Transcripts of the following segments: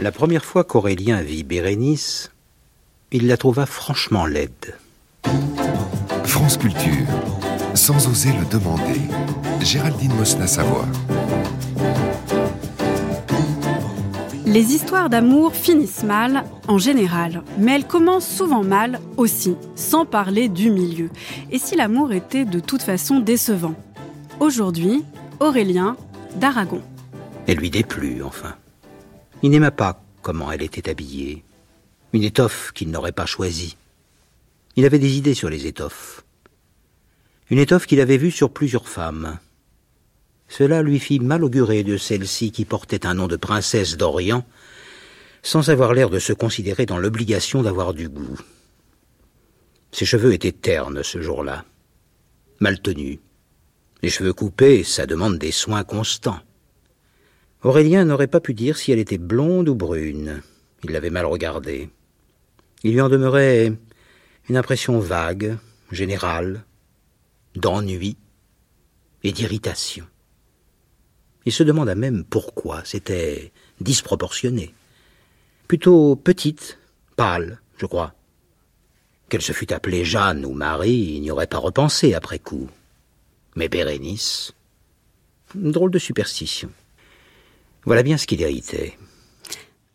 La première fois qu'Aurélien vit Bérénice, il la trouva franchement laide. France Culture, sans oser le demander. Géraldine Mosna-Savoie. Les histoires d'amour finissent mal en général, mais elles commencent souvent mal aussi, sans parler du milieu. Et si l'amour était de toute façon décevant Aujourd'hui, Aurélien d'Aragon. Elle lui déplut, enfin. Il n'aima pas comment elle était habillée. Une étoffe qu'il n'aurait pas choisie. Il avait des idées sur les étoffes. Une étoffe qu'il avait vue sur plusieurs femmes. Cela lui fit mal augurer de celle-ci qui portait un nom de princesse d'Orient, sans avoir l'air de se considérer dans l'obligation d'avoir du goût. Ses cheveux étaient ternes ce jour-là, mal tenus. Les cheveux coupés, ça demande des soins constants. Aurélien n'aurait pas pu dire si elle était blonde ou brune. Il l'avait mal regardée. Il lui en demeurait une impression vague, générale, d'ennui et d'irritation. Il se demanda même pourquoi c'était disproportionné. Plutôt petite, pâle, je crois. Qu'elle se fût appelée Jeanne ou Marie, il n'y aurait pas repensé après coup. Mais Bérénice, drôle de superstition. Voilà bien ce qui l'irritait.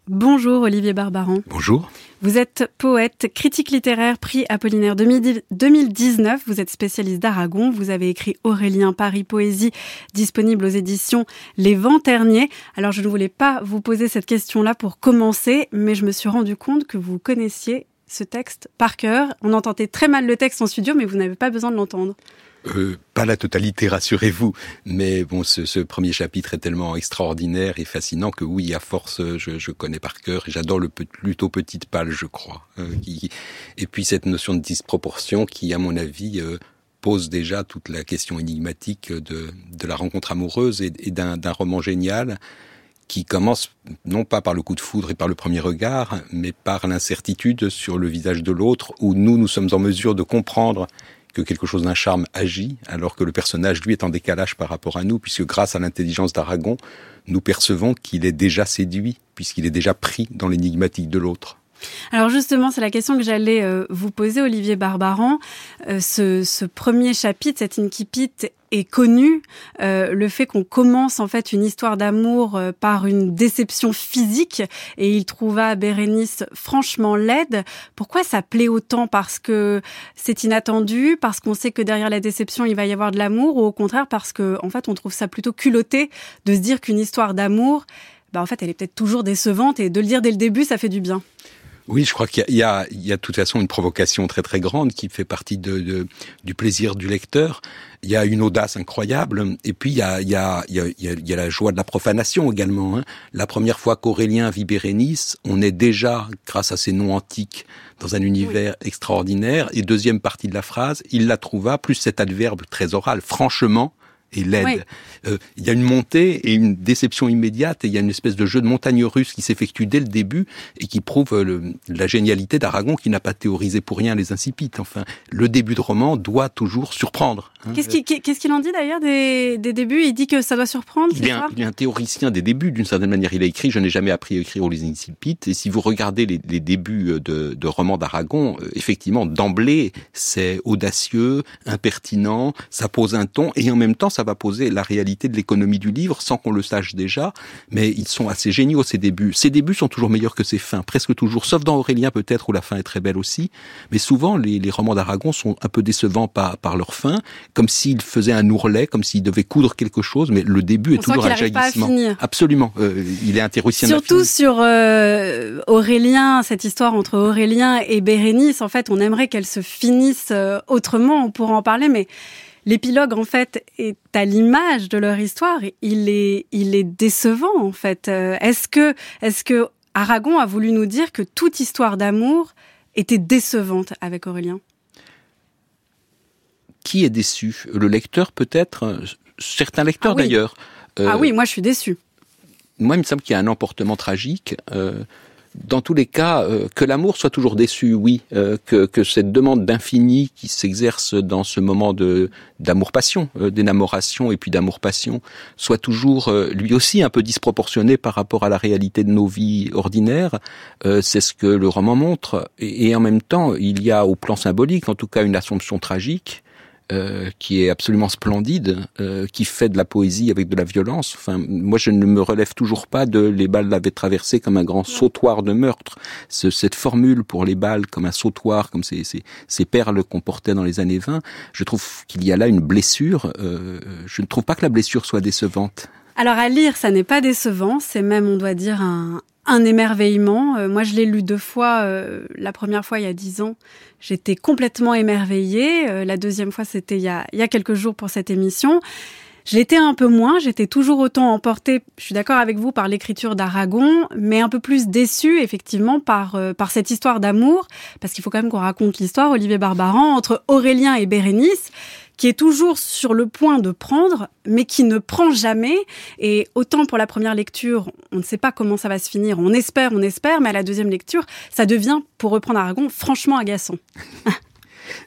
Bonjour Olivier Barbaran. Bonjour. Vous êtes poète, critique littéraire, prix Apollinaire 2019. Vous êtes spécialiste d'Aragon. Vous avez écrit Aurélien Paris Poésie, disponible aux éditions Les Vents Terniers. Alors je ne voulais pas vous poser cette question-là pour commencer, mais je me suis rendu compte que vous connaissiez ce texte par cœur. On entendait très mal le texte en studio, mais vous n'avez pas besoin de l'entendre. Euh, pas la totalité, rassurez-vous. Mais bon, ce, ce, premier chapitre est tellement extraordinaire et fascinant que oui, à force, je, je connais par cœur j'adore le plutôt petite pâle, je crois. Qui, et puis cette notion de disproportion qui, à mon avis, euh, pose déjà toute la question énigmatique de, de la rencontre amoureuse et, et d'un roman génial qui commence non pas par le coup de foudre et par le premier regard, mais par l'incertitude sur le visage de l'autre, où nous, nous sommes en mesure de comprendre que quelque chose d'un charme agit, alors que le personnage, lui, est en décalage par rapport à nous, puisque grâce à l'intelligence d'Aragon, nous percevons qu'il est déjà séduit, puisqu'il est déjà pris dans l'énigmatique de l'autre. Alors justement, c'est la question que j'allais euh, vous poser, Olivier Barbaran. Euh, ce, ce, premier chapitre, cet incipit, est connu. Euh, le fait qu'on commence en fait une histoire d'amour par une déception physique et il trouva Bérénice franchement laide. Pourquoi ça plaît autant? Parce que c'est inattendu, parce qu'on sait que derrière la déception il va y avoir de l'amour, ou au contraire parce que en fait on trouve ça plutôt culotté de se dire qu'une histoire d'amour, bah en fait elle est peut-être toujours décevante et de le dire dès le début ça fait du bien? Oui, je crois qu'il y, y, a, il y a de toute façon une provocation très très grande qui fait partie de, de, du plaisir du lecteur. Il y a une audace incroyable, et puis il y a, il y a, il y a, il y a la joie de la profanation également. Hein. La première fois qu'Aurélien vit Bérénice, on est déjà, grâce à ces noms antiques, dans un univers oui. extraordinaire. Et deuxième partie de la phrase, il la trouva, plus cet adverbe très oral, franchement, et l'aide. Oui. Euh, il y a une montée et une déception immédiate et il y a une espèce de jeu de montagne russe qui s'effectue dès le début et qui prouve le, la génialité d'Aragon qui n'a pas théorisé pour rien les incipites. Enfin, le début de roman doit toujours surprendre. Hein. Qu'est-ce qu'il qu en dit d'ailleurs des, des, débuts? Il dit que ça doit surprendre il est, un, il est un théoricien des débuts d'une certaine manière. Il a écrit, je n'ai jamais appris à écrire les incipites et si vous regardez les, les débuts de, de romans d'Aragon, euh, effectivement, d'emblée, c'est audacieux, impertinent, ça pose un ton et en même temps, ça va poser la réalité de l'économie du livre sans qu'on le sache déjà, mais ils sont assez géniaux ces débuts. Ces débuts sont toujours meilleurs que ces fins, presque toujours, sauf dans Aurélien peut-être où la fin est très belle aussi, mais souvent les, les romans d'Aragon sont un peu décevants par, par leur fin, comme s'ils faisaient un ourlet, comme s'ils devaient coudre quelque chose, mais le début On est toujours un jaillissement. Absolument, euh, il est théoricien Surtout sur euh, Aurélien, cette histoire entre Aurélien et Bérénice, en fait, on aimerait qu'elle se finisse euh, autrement, on pourra en parler, mais L'épilogue, en fait, est à l'image de leur histoire. Il est, il est décevant, en fait. Euh, est-ce que, est-ce que Aragon a voulu nous dire que toute histoire d'amour était décevante avec Aurélien? Qui est déçu? Le lecteur, peut-être? Certains lecteurs, ah oui. d'ailleurs. Euh, ah oui, moi, je suis déçu. Moi, il me semble qu'il y a un emportement tragique. Euh, dans tous les cas, euh, que l'amour soit toujours déçu, oui, euh, que, cette demande d'infini qui s'exerce dans ce moment de d'amour-passion, euh, d'énamoration et puis d'amour-passion, soit toujours lui aussi un peu disproportionnée par rapport à la réalité de nos vies ordinaires. C'est ce que le roman montre. Et, et en même temps, il y a au plan symbolique, en tout cas, une assomption tragique euh, qui est absolument splendide, euh, qui fait de la poésie avec de la violence. Enfin, moi, je ne me relève toujours pas de les balles l'avaient traversé comme un grand sautoir de meurtre. Ce, cette formule pour les balles comme un sautoir, comme ces, ces, ces perles qu'on portait dans les années 20, je trouve qu'il y a là une blessure. Euh, je ne trouve pas que la blessure soit décevante. Alors à lire, ça n'est pas décevant, c'est même, on doit dire, un, un émerveillement. Euh, moi, je l'ai lu deux fois. Euh, la première fois, il y a dix ans, j'étais complètement émerveillée. Euh, la deuxième fois, c'était il, y a, il y a quelques jours pour cette émission. Je l'étais un peu moins, j'étais toujours autant emportée, je suis d'accord avec vous, par l'écriture d'Aragon, mais un peu plus déçue, effectivement, par, par cette histoire d'amour, parce qu'il faut quand même qu'on raconte l'histoire, Olivier Barbaran, entre Aurélien et Bérénice qui est toujours sur le point de prendre, mais qui ne prend jamais. Et autant pour la première lecture, on ne sait pas comment ça va se finir, on espère, on espère, mais à la deuxième lecture, ça devient, pour reprendre Aragon, franchement agaçant.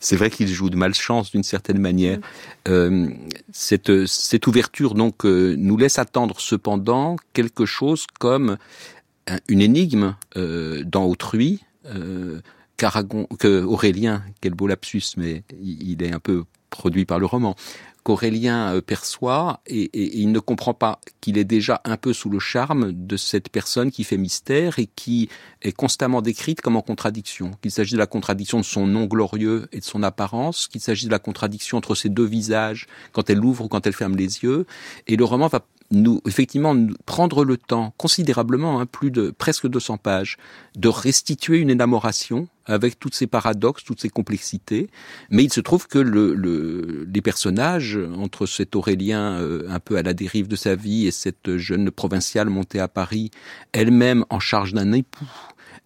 C'est vrai qu'il joue de malchance d'une certaine manière. Euh, cette, cette ouverture donc euh, nous laisse attendre cependant quelque chose comme une énigme euh, dans autrui. Euh, qu'Aragon, que Aurélien, quel beau lapsus, mais il est un peu produit par le roman, qu'Aurélien euh, perçoit et, il ne comprend pas qu'il est déjà un peu sous le charme de cette personne qui fait mystère et qui est constamment décrite comme en contradiction. Qu'il s'agit de la contradiction de son nom glorieux et de son apparence, qu'il s'agit de la contradiction entre ses deux visages quand elle ouvre ou quand elle ferme les yeux. Et le roman va nous, effectivement, prendre le temps considérablement, hein, plus de presque 200 pages, de restituer une énamoration avec toutes ces paradoxes, toutes ces complexités. Mais il se trouve que le, le, les personnages, entre cet Aurélien euh, un peu à la dérive de sa vie et cette jeune provinciale montée à Paris, elle-même en charge d'un époux,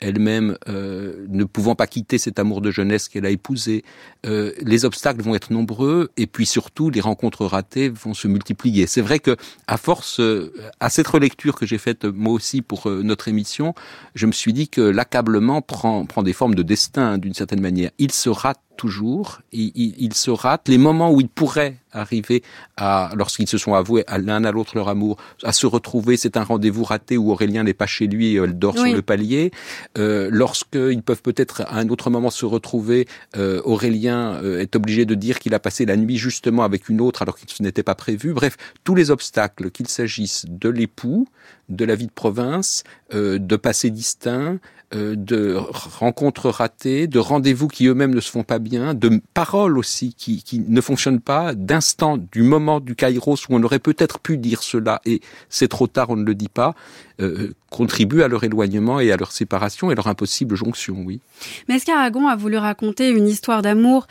elle-même euh, ne pouvant pas quitter cet amour de jeunesse qu'elle a épousé. Euh, les obstacles vont être nombreux et puis surtout les rencontres ratées vont se multiplier. C'est vrai que à force, euh, à cette relecture que j'ai faite moi aussi pour notre émission, je me suis dit que l'accablement prend, prend des formes de destin d'une certaine manière. Il se rate toujours, il, il, se rate les moments où il pourrait arriver à, lorsqu'ils se sont avoués à l'un à l'autre leur amour, à se retrouver, c'est un rendez-vous raté où Aurélien n'est pas chez lui et elle dort sur le palier. Euh, Lorsqu'ils peuvent peut-être à un autre moment se retrouver, euh, Aurélien euh, est obligé de dire qu'il a passé la nuit justement avec une autre alors que ce n'était pas prévu. Bref, tous les obstacles, qu'il s'agisse de l'époux, de la vie de province, euh, de passé distinct, euh, de rencontres ratées, de rendez-vous qui eux-mêmes ne se font pas bien, de paroles aussi qui, qui ne fonctionnent pas, d'instants du moment du kairos où on aurait peut-être pu dire cela et c'est trop tard, on ne le dit pas, euh, contribuent à leur éloignement et à leur séparation et leur impossible jonction, oui. Mais est-ce qu'Aragon a voulu raconter une histoire d'amour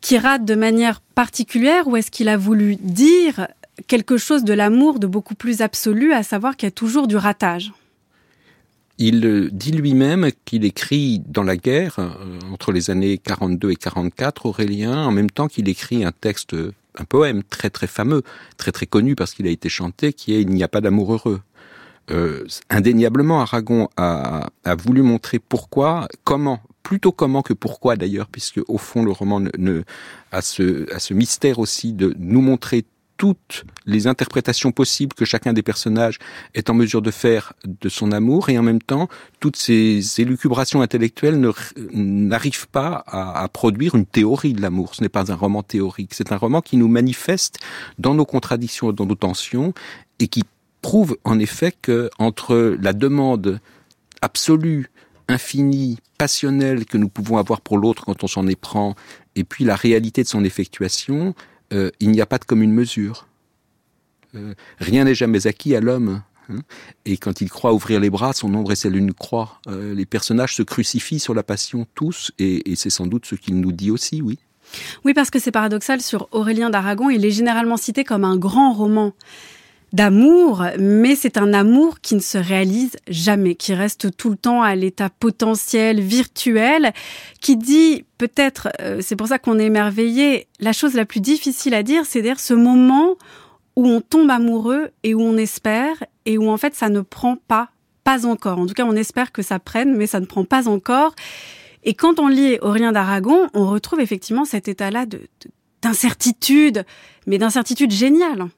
qui rate de manière particulière ou est-ce qu'il a voulu dire quelque chose de l'amour de beaucoup plus absolu, à savoir qu'il y a toujours du ratage? Il dit lui-même qu'il écrit dans la guerre, euh, entre les années 42 et 44, Aurélien, en même temps qu'il écrit un texte, un poème très très fameux, très très connu parce qu'il a été chanté, qui est Il n'y a pas d'amour heureux. Euh, indéniablement, Aragon a, a, voulu montrer pourquoi, comment, plutôt comment que pourquoi d'ailleurs, puisque au fond le roman ne, ne a, ce, a ce mystère aussi de nous montrer toutes les interprétations possibles que chacun des personnages est en mesure de faire de son amour et en même temps toutes ces élucubrations intellectuelles n'arrivent pas à, produire une théorie de l'amour. Ce n'est pas un roman théorique, c'est un roman qui nous manifeste dans nos contradictions, dans nos tensions et qui prouve en effet que entre la demande absolue, infinie, passionnelle que nous pouvons avoir pour l'autre quand on s'en éprend et puis la réalité de son effectuation, euh, il n'y a pas de commune mesure. Euh, rien n'est jamais acquis à l'homme. Hein. et quand il croit ouvrir les bras, son ombre est celle d'une croix. Euh, les personnages se crucifient sur la passion tous, et, et c'est sans doute ce qu'il nous dit aussi, oui. Oui, parce que c'est paradoxal, sur Aurélien d'Aragon, il est généralement cité comme un grand roman d'amour, mais c'est un amour qui ne se réalise jamais, qui reste tout le temps à l'état potentiel, virtuel, qui dit peut-être, euh, c'est pour ça qu'on est émerveillé, la chose la plus difficile à dire, c'est dire ce moment où on tombe amoureux et où on espère et où en fait ça ne prend pas pas encore. En tout cas, on espère que ça prenne, mais ça ne prend pas encore. Et quand on lit Aurélien d'Aragon, on retrouve effectivement cet état-là de, d'incertitude, mais d'incertitude géniale.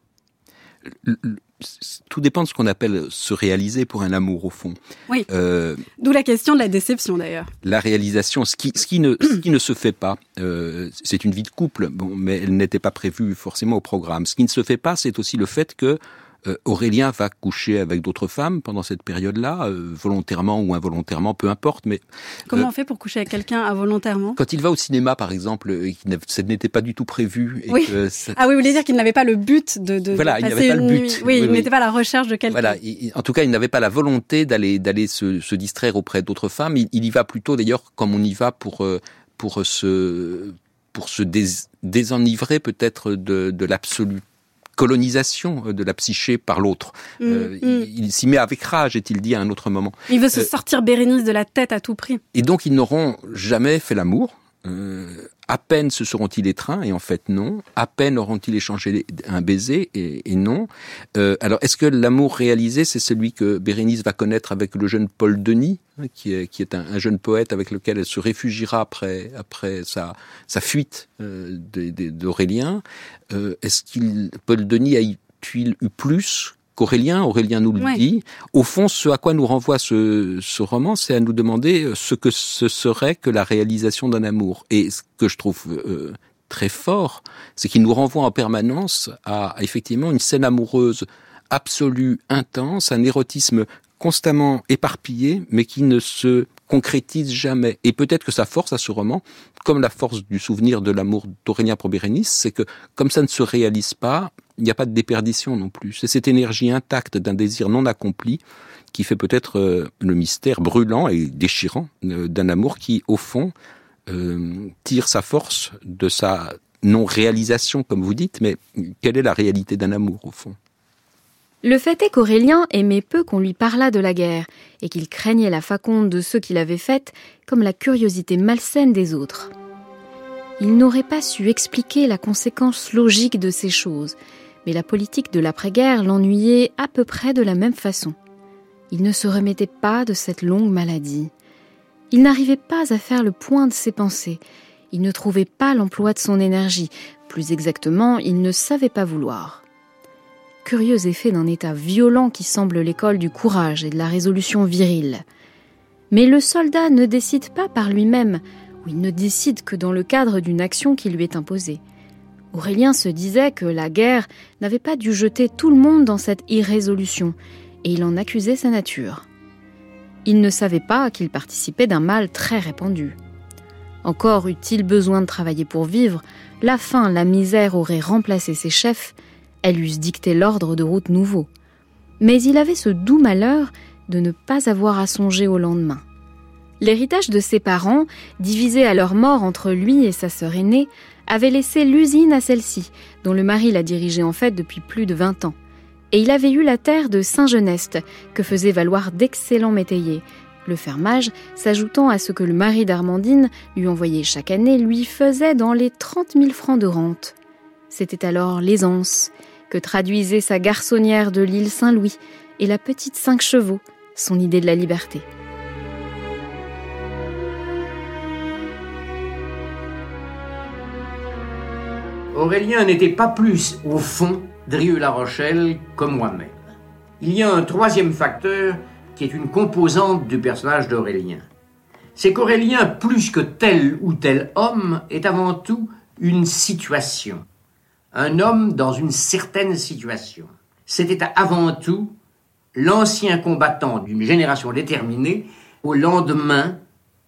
Tout dépend de ce qu'on appelle se réaliser pour un amour au fond. Oui. Euh, D'où la question de la déception d'ailleurs. La réalisation, ce qui, ce qui, ne, ce qui ne se fait pas, euh, c'est une vie de couple, bon, mais elle n'était pas prévue forcément au programme. Ce qui ne se fait pas, c'est aussi le fait que Aurélien va coucher avec d'autres femmes pendant cette période-là, euh, volontairement ou involontairement, peu importe. Mais comment euh, on fait pour coucher avec quelqu'un involontairement? Quand il va au cinéma, par exemple, ça n'était pas du tout prévu. Et oui. Ah oui, vous voulez dire qu'il n'avait pas le but de, de voilà, il n'avait pas le but. Oui, il n'était pas à la recherche de quelqu'un. Voilà. en tout cas, il n'avait pas la volonté d'aller d'aller se, se, distraire auprès d'autres femmes. Il, y va plutôt, d'ailleurs, comme on y va pour pour se pour se désenivrer peut-être de, de l'absolu colonisation euh, de la psyché par l'autre. Mm, euh, mm. Il, s'y met avec rage, est-il dit à un autre moment. Il veut se euh, sortir Bérénice de la tête à tout prix. Et donc ils n'auront jamais fait l'amour. Euh, à peine se seront-ils étreints, et en fait non. À peine auront-ils échangé un baiser, et, non. Euh, alors, est-ce que l'amour réalisé, c'est celui que Bérénice va connaître avec le jeune Paul Denis, hein, qui est, qui est un, jeune poète avec lequel elle se réfugiera après, après sa, sa fuite euh, d'Aurélien euh, Est-ce qu'il Paul Denis a-t-il eu plus qu'Aurélien, Aurélien nous le dit. Au fond, ce à quoi nous renvoie ce, ce roman, c'est à nous demander euh, ce que ce serait que la réalisation d'un amour. Et ce que je trouve euh, très fort, c'est qu'il nous renvoie en permanence à, effectivement une scène amoureuse absolue, intense, un érotisme constamment éparpillé, mais qui ne se concrétise jamais. Et peut-être que sa force à ce roman, comme la force du souvenir de l'amour d'Aurélien pour Bérénice, c'est que comme ça ne se réalise pas, il n'y a pas de déperdition non plus. C'est cette énergie intacte d'un désir non accompli qui fait peut-être euh, le mystère brûlant et déchirant euh, d'un amour qui, au fond, euh, tire sa force de sa non-réalisation, comme vous dites, mais quelle est la réalité d'un amour, au fond? Le fait est qu'Aurélien aimait peu qu'on lui parlât de la guerre, et qu'il craignait la faconde de ceux qui l'avaient faite comme la curiosité malsaine des autres. Il n'aurait pas su expliquer la conséquence logique de ces choses, mais la politique de l'après-guerre l'ennuyait à peu près de la même façon. Il ne se remettait pas de cette longue maladie. Il n'arrivait pas à faire le point de ses pensées. Il ne trouvait pas l'emploi de son énergie. Plus exactement, il ne savait pas vouloir. Curieux effet d'un état violent qui semble l'école du courage et de la résolution virile. Mais le soldat ne décide pas par lui-même, ou il ne décide que dans le cadre d'une action qui lui est imposée. Aurélien se disait que la guerre n'avait pas dû jeter tout le monde dans cette irrésolution, et il en accusait sa nature. Il ne savait pas qu'il participait d'un mal très répandu. Encore eut-il besoin de travailler pour vivre, la faim, la misère auraient remplacé ses chefs, elles eussent dicté l'ordre de route nouveau. Mais il avait ce doux malheur de ne pas avoir à songer au lendemain. L'héritage de ses parents, divisé à leur mort entre lui et sa sœur aînée, avait laissé l'usine à celle-ci, dont le mari la dirigeait en fait depuis plus de 20 ans. Et il avait eu la terre de Saint-Genest, que faisaient valoir d'excellents métayers. Le fermage, s'ajoutant à ce que le mari d'Armandine lui envoyait chaque année, lui faisait dans les 30 000 francs de rente. C'était alors l'aisance que traduisait sa garçonnière de l'île Saint-Louis et la petite cinq chevaux, son idée de la liberté. Aurélien n'était pas plus au fond Drieux-La Rochelle comme moi-même. Il y a un troisième facteur qui est une composante du personnage d'Aurélien. C'est qu'Aurélien, plus que tel ou tel homme, est avant tout une situation. Un homme dans une certaine situation. C'était avant tout l'ancien combattant d'une génération déterminée au lendemain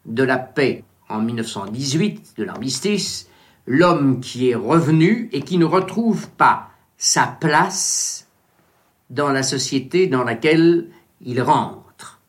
de la paix en 1918, de l'armistice, l'homme qui est revenu et qui ne retrouve pas sa place dans la société dans laquelle il rentre.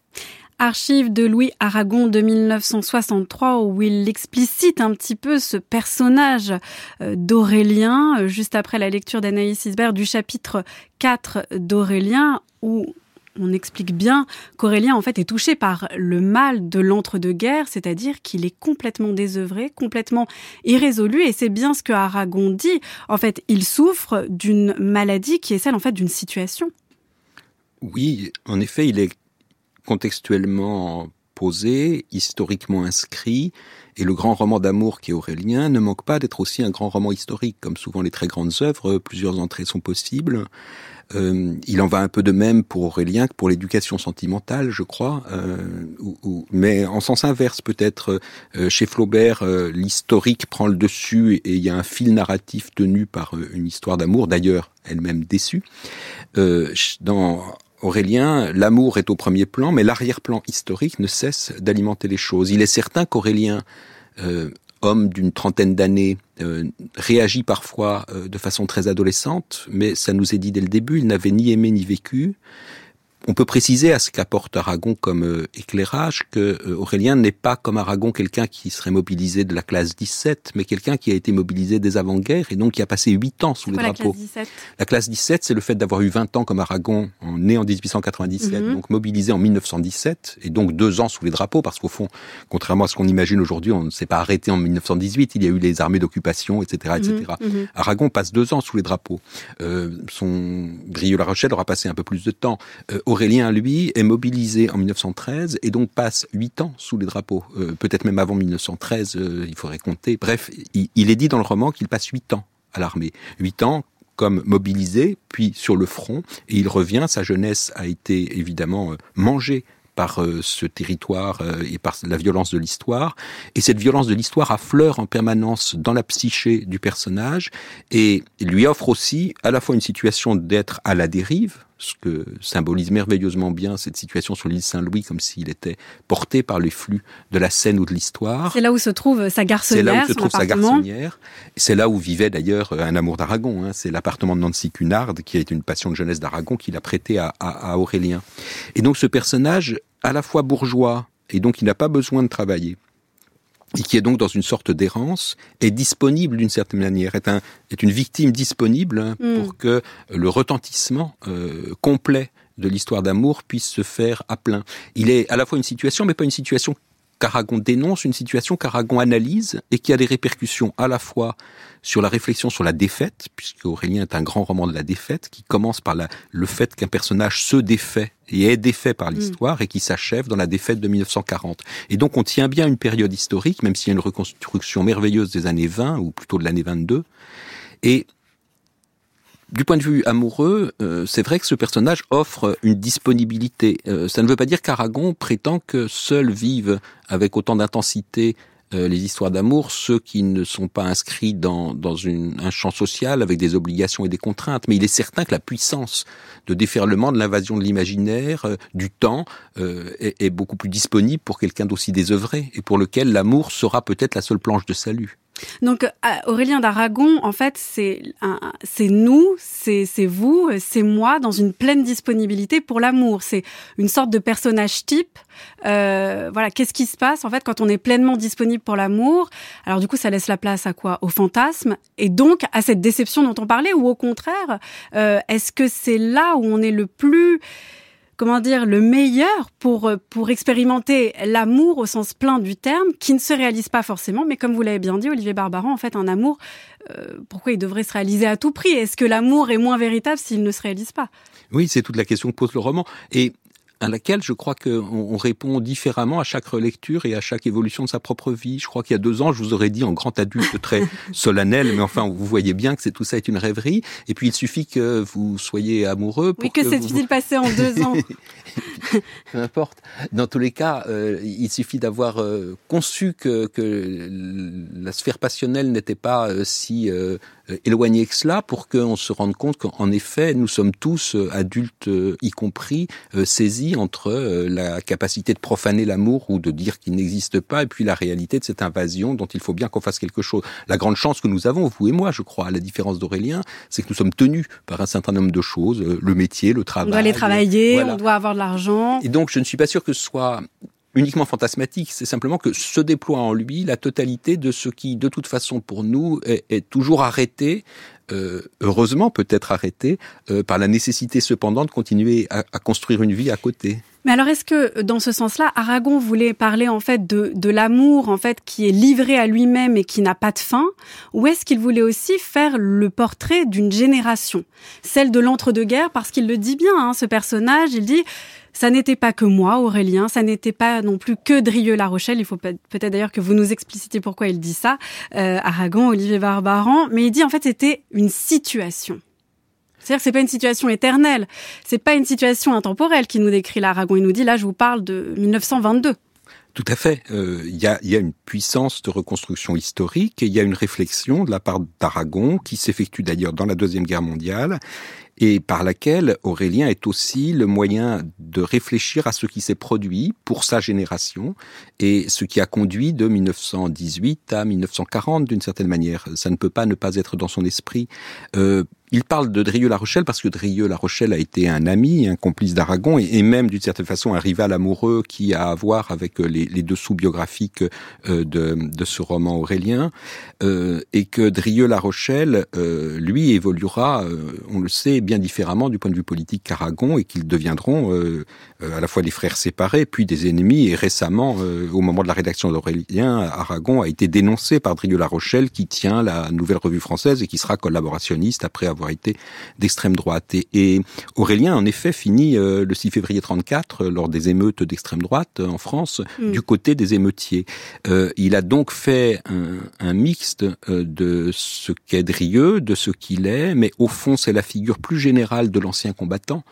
Archive de Louis Aragon de 1963 où il explicite un petit peu ce personnage euh, d'Aurélien euh, juste après la lecture d'Anaïs Isbert du chapitre 4 d'Aurélien où on explique bien qu'Aurélien en fait est touché par le mal de l'entre-deux-guerres, c'est-à-dire qu'il est complètement désœuvré, complètement irrésolu, et c'est bien ce que Aragon dit. En fait, il souffre d'une maladie qui est celle en fait d'une situation. Oui, en effet, il est contextuellement posé, historiquement inscrit, et le grand roman d'amour qui est Aurélien ne manque pas d'être aussi un grand roman historique, comme souvent les très grandes œuvres, plusieurs entrées sont possibles. Euh, il en va un peu de même pour Aurélien que pour l'éducation sentimentale, je crois, euh, mais en sens inverse peut-être. Euh, chez Flaubert, l'historique prend le dessus et il y a un fil narratif tenu par une histoire d'amour, d'ailleurs elle-même déçue. dans Aurélien, l'amour est au premier plan, mais l'arrière-plan historique ne cesse d'alimenter les choses. Il est certain qu'Aurélien homme d'une trentaine d'années, euh, réagit parfois euh, de façon très adolescente, mais ça nous est dit dès le début, il n'avait ni aimé ni vécu. On peut préciser à ce qu'apporte Aragon comme euh, éclairage que euh, Aurélien n'est pas comme Aragon quelqu'un qui serait mobilisé de la classe 17, mais quelqu'un qui a été mobilisé des avant-guerres et donc qui a passé 8 ans sous les drapeaux. La classe 17, la classe 17 c'est le fait d'avoir eu 20 ans comme Aragon, en, né en 1897, mm -hmm. donc mobilisé en 1917 et donc deux ans sous les drapeaux parce qu'au fond, contrairement à ce qu'on imagine aujourd'hui, on ne s'est pas arrêté en 1918, il y a eu les armées d'occupation, etc., etc. Mm -hmm. Aragon passe deux ans sous les drapeaux. Euh, son Brieux-La Rochelle aura passé un peu plus de temps. Aurélien, lui, est mobilisé en 1913 et donc passe huit ans sous les drapeaux. Euh, Peut-être même avant 1913, euh, il faudrait compter. Bref, il, il est dit dans le roman qu'il passe huit ans à l'armée. Huit ans comme mobilisé, puis sur le front, et il revient. Sa jeunesse a été évidemment euh, mangée par euh, ce territoire euh, et par la violence de l'histoire. Et cette violence de l'histoire affleure en permanence dans la psyché du personnage et lui offre aussi à la fois une situation d'être à la dérive, ce que symbolise merveilleusement bien cette situation sur l'île Saint-Louis, comme s'il était porté par les flux de la scène ou de l'histoire. C'est là où se trouve sa garçonnière. C'est là où se trouve sa garçonnière. C'est là où vivait d'ailleurs un amour d'Aragon. Hein. C'est l'appartement de Nancy Cunard, qui été une passion de jeunesse d'Aragon, qu'il a prêté à, à, à Aurélien. Et donc ce personnage, à la fois bourgeois, et donc il n'a pas besoin de travailler, et qui est donc dans une sorte d'errance, est disponible d'une certaine manière, est, un, est une victime disponible hein, mm. pour que le retentissement euh, complet de l'histoire d'amour puisse se faire à plein. Il est à la fois une situation, mais pas une situation qu'Aragon dénonce, une situation qu'Aragon analyse et qui a des répercussions à la fois sur la réflexion sur la défaite, puisque Aurélien est un grand roman de la défaite, qui commence par la, le fait qu'un personnage se défait et est défait par l'histoire mmh. et qui s'achève dans la défaite de 1940. Et donc on tient bien une période historique, même s'il y a une reconstruction merveilleuse des années 20, ou plutôt de l'année 22. Et du point de vue amoureux, euh, c'est vrai que ce personnage offre une disponibilité. Euh, ça ne veut pas dire qu'Aragon prétend que seuls vivent avec autant d'intensité euh, les histoires d'amour ceux qui ne sont pas inscrits dans, dans un champ social avec des obligations et des contraintes. Mais il est certain que la puissance de déferlement de l'invasion de l'imaginaire, euh, du temps, euh, est, est beaucoup plus disponible pour quelqu'un d'aussi désœuvré et pour lequel l'amour sera peut-être la seule planche de salut. Donc Aurélien d'Aragon, en fait, c'est c'est nous, c'est vous, c'est moi dans une pleine disponibilité pour l'amour. C'est une sorte de personnage type. Euh, voilà, qu'est-ce qui se passe en fait quand on est pleinement disponible pour l'amour? Alors du coup, ça laisse la place à quoi? Au fantasme et donc à cette déception dont on parlait, ou au contraire, euh, est-ce que c'est là où on est le plus comment dire, le meilleur pour, pour expérimenter l'amour au sens plein du terme, qui ne se réalise pas forcément, mais comme vous l'avez bien dit, Olivier Barbaran, en fait, un amour, euh, pourquoi il devrait se réaliser à tout prix? Est-ce que l'amour est moins véritable s'il ne se réalise pas? Oui, c'est toute la question que pose le roman. Et à laquelle je crois qu'on on répond différemment à chaque relecture et à chaque évolution de sa propre vie. Je crois qu'il y a deux ans, je vous aurais dit en grand adulte très solennel, mais enfin, vous voyez bien que c'est tout ça est une rêverie. Et puis, il suffit que vous soyez amoureux. Pour oui, que, que s'est-il vous... passé en deux ans Peu importe. Dans tous les cas, euh, il suffit d'avoir euh, conçu que, que, la sphère passionnelle n'était pas euh, si éloignée que cela pour qu'on se rende compte qu'en effet, nous sommes tous, adultes y compris, saisis entre la capacité de profaner l'amour ou de dire qu'il n'existe pas et puis la réalité de cette invasion dont il faut bien qu'on fasse quelque chose. La grande chance que nous avons, vous et moi, je crois, à la différence d'Aurélien, c'est que nous sommes tenus par un certain nombre de choses, le métier, le travail. On doit aller travailler, voilà. on doit avoir de l'argent. Et donc, je ne suis pas sûr que ce soit uniquement fantasmatique, c'est simplement que se déploie en lui la totalité de ce qui, de toute façon, pour nous, est, toujours arrêté, euh, heureusement peut-être arrêté, euh, par la nécessité cependant de continuer à construire une vie à côté. Mais alors, est-ce que dans ce sens-là, Aragon voulait parler en fait de, de l'amour en fait qui est livré à lui-même et qui n'a pas de fin, ou est-ce qu'il voulait aussi faire le portrait d'une génération, celle de l'entre-deux-guerres, parce qu'il le dit bien, hein, ce personnage, il dit ça n'était pas que moi, Aurélien, ça n'était pas non plus que Drieux-La Rochelle. Il faut peut-être d'ailleurs que vous nous explicitiez pourquoi il dit ça, euh, Aragon, Olivier Barbaran, mais il dit en fait c'était une situation. C'est-à-dire que c'est pas une situation éternelle, c'est pas une situation intemporelle qui nous décrit l'Aragon. Il nous dit là, je vous parle de 1922. Tout à fait. Euh, il y, a, une puissance de reconstruction historique et il y a une réflexion de la part d'Aragon qui s'effectue d'ailleurs dans la Deuxième Guerre mondiale et par laquelle Aurélien est aussi le moyen de réfléchir à ce qui s'est produit pour sa génération et ce qui a conduit de 1918 à 1940 d'une certaine manière. Ça ne peut pas ne pas être dans son esprit. Euh, il parle de Drieux-La Rochelle parce que Drieux-La Rochelle a été un ami, un complice d'Aragon et, même d'une certaine façon un rival amoureux qui a à voir avec euh, les, les dessous biographiques euh, de, de, ce roman aurélien. Euh, et que Drieux-La Rochelle, euh, lui, évoluera, euh, on le sait, bien différemment du point de vue politique qu'Aragon et qu'ils deviendront à la fois des frères séparés puis des ennemis. Et récemment, au moment de la rédaction d'Aurélien, Aragon a été dénoncé par Drieux-La Rochelle qui tient la Nouvelle Revue Française et qui sera collaborationniste après avoir avoir été d'extrême droite. Et, Aurélien, en effet, finit euh, le 6 février 34, euh, lors des émeutes d'extrême droite euh, en France, mm. du côté des émeutiers. il a donc fait un, un mixte de ce qu'est Drieux, de ce qu'il est, mais au fond, c'est la figure plus générale de l'ancien combattant,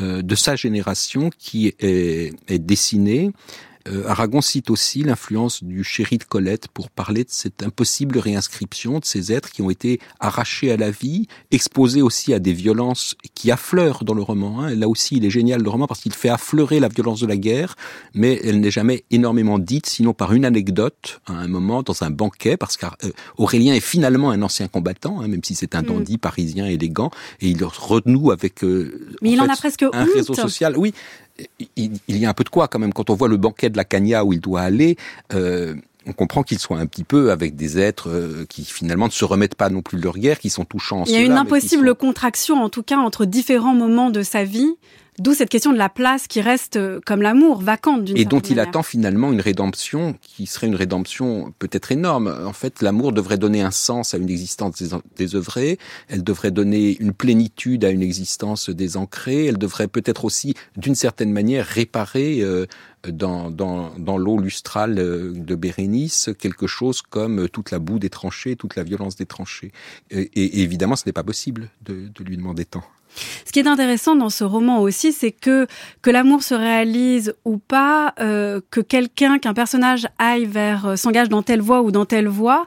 de sa génération qui est, est dessinée euh, Aragon cite aussi l'influence du chéri de Colette pour parler de cette impossible réinscription de ces êtres qui ont été arrachés à la vie, exposés aussi à des violences qui affleurent dans le roman. Hein. Là aussi, il est génial le roman parce qu'il fait affleurer la violence de la guerre, mais elle n'est jamais énormément dite, sinon par une anecdote à un moment dans un banquet, parce qu'Aurélien est finalement un ancien combattant, hein, même si c'est un mm. dandy parisien élégant, et il renoue avec euh, mais il en a presque un réseau social. Oui, il, y a un peu de quoi quand même quand on voit le banquet de la Cagna où il doit aller. Euh, on comprend qu'il soit un petit peu avec des êtres euh, qui finalement ne se remettent pas non plus de leur guerre, qui sont touchants. Il y a une impossible contraction, en tout cas, entre différents moments de sa vie D'où cette question de la place qui reste euh, comme l'amour, vacante d'une Et dont il attend finalement une rédemption qui serait une rédemption peut-être énorme. En fait, l'amour devrait donner un sens à une existence désœuvrée, elle devrait donner une plénitude à une existence désancrée, elle devrait peut-être aussi, d'une certaine manière, réparer euh, dans, dans, dans l'eau lustrale euh, de Bérénice quelque chose comme toute la boue des tranchées, toute la violence des tranchées. Et, et évidemment, ce n'est pas possible de, de lui demander tant. Ce qui est intéressant dans ce roman aussi, c'est que que l'amour se réalise ou pas, euh, que quelqu'un, qu'un personnage aille vers, euh, s'engage dans telle voie ou dans telle voie,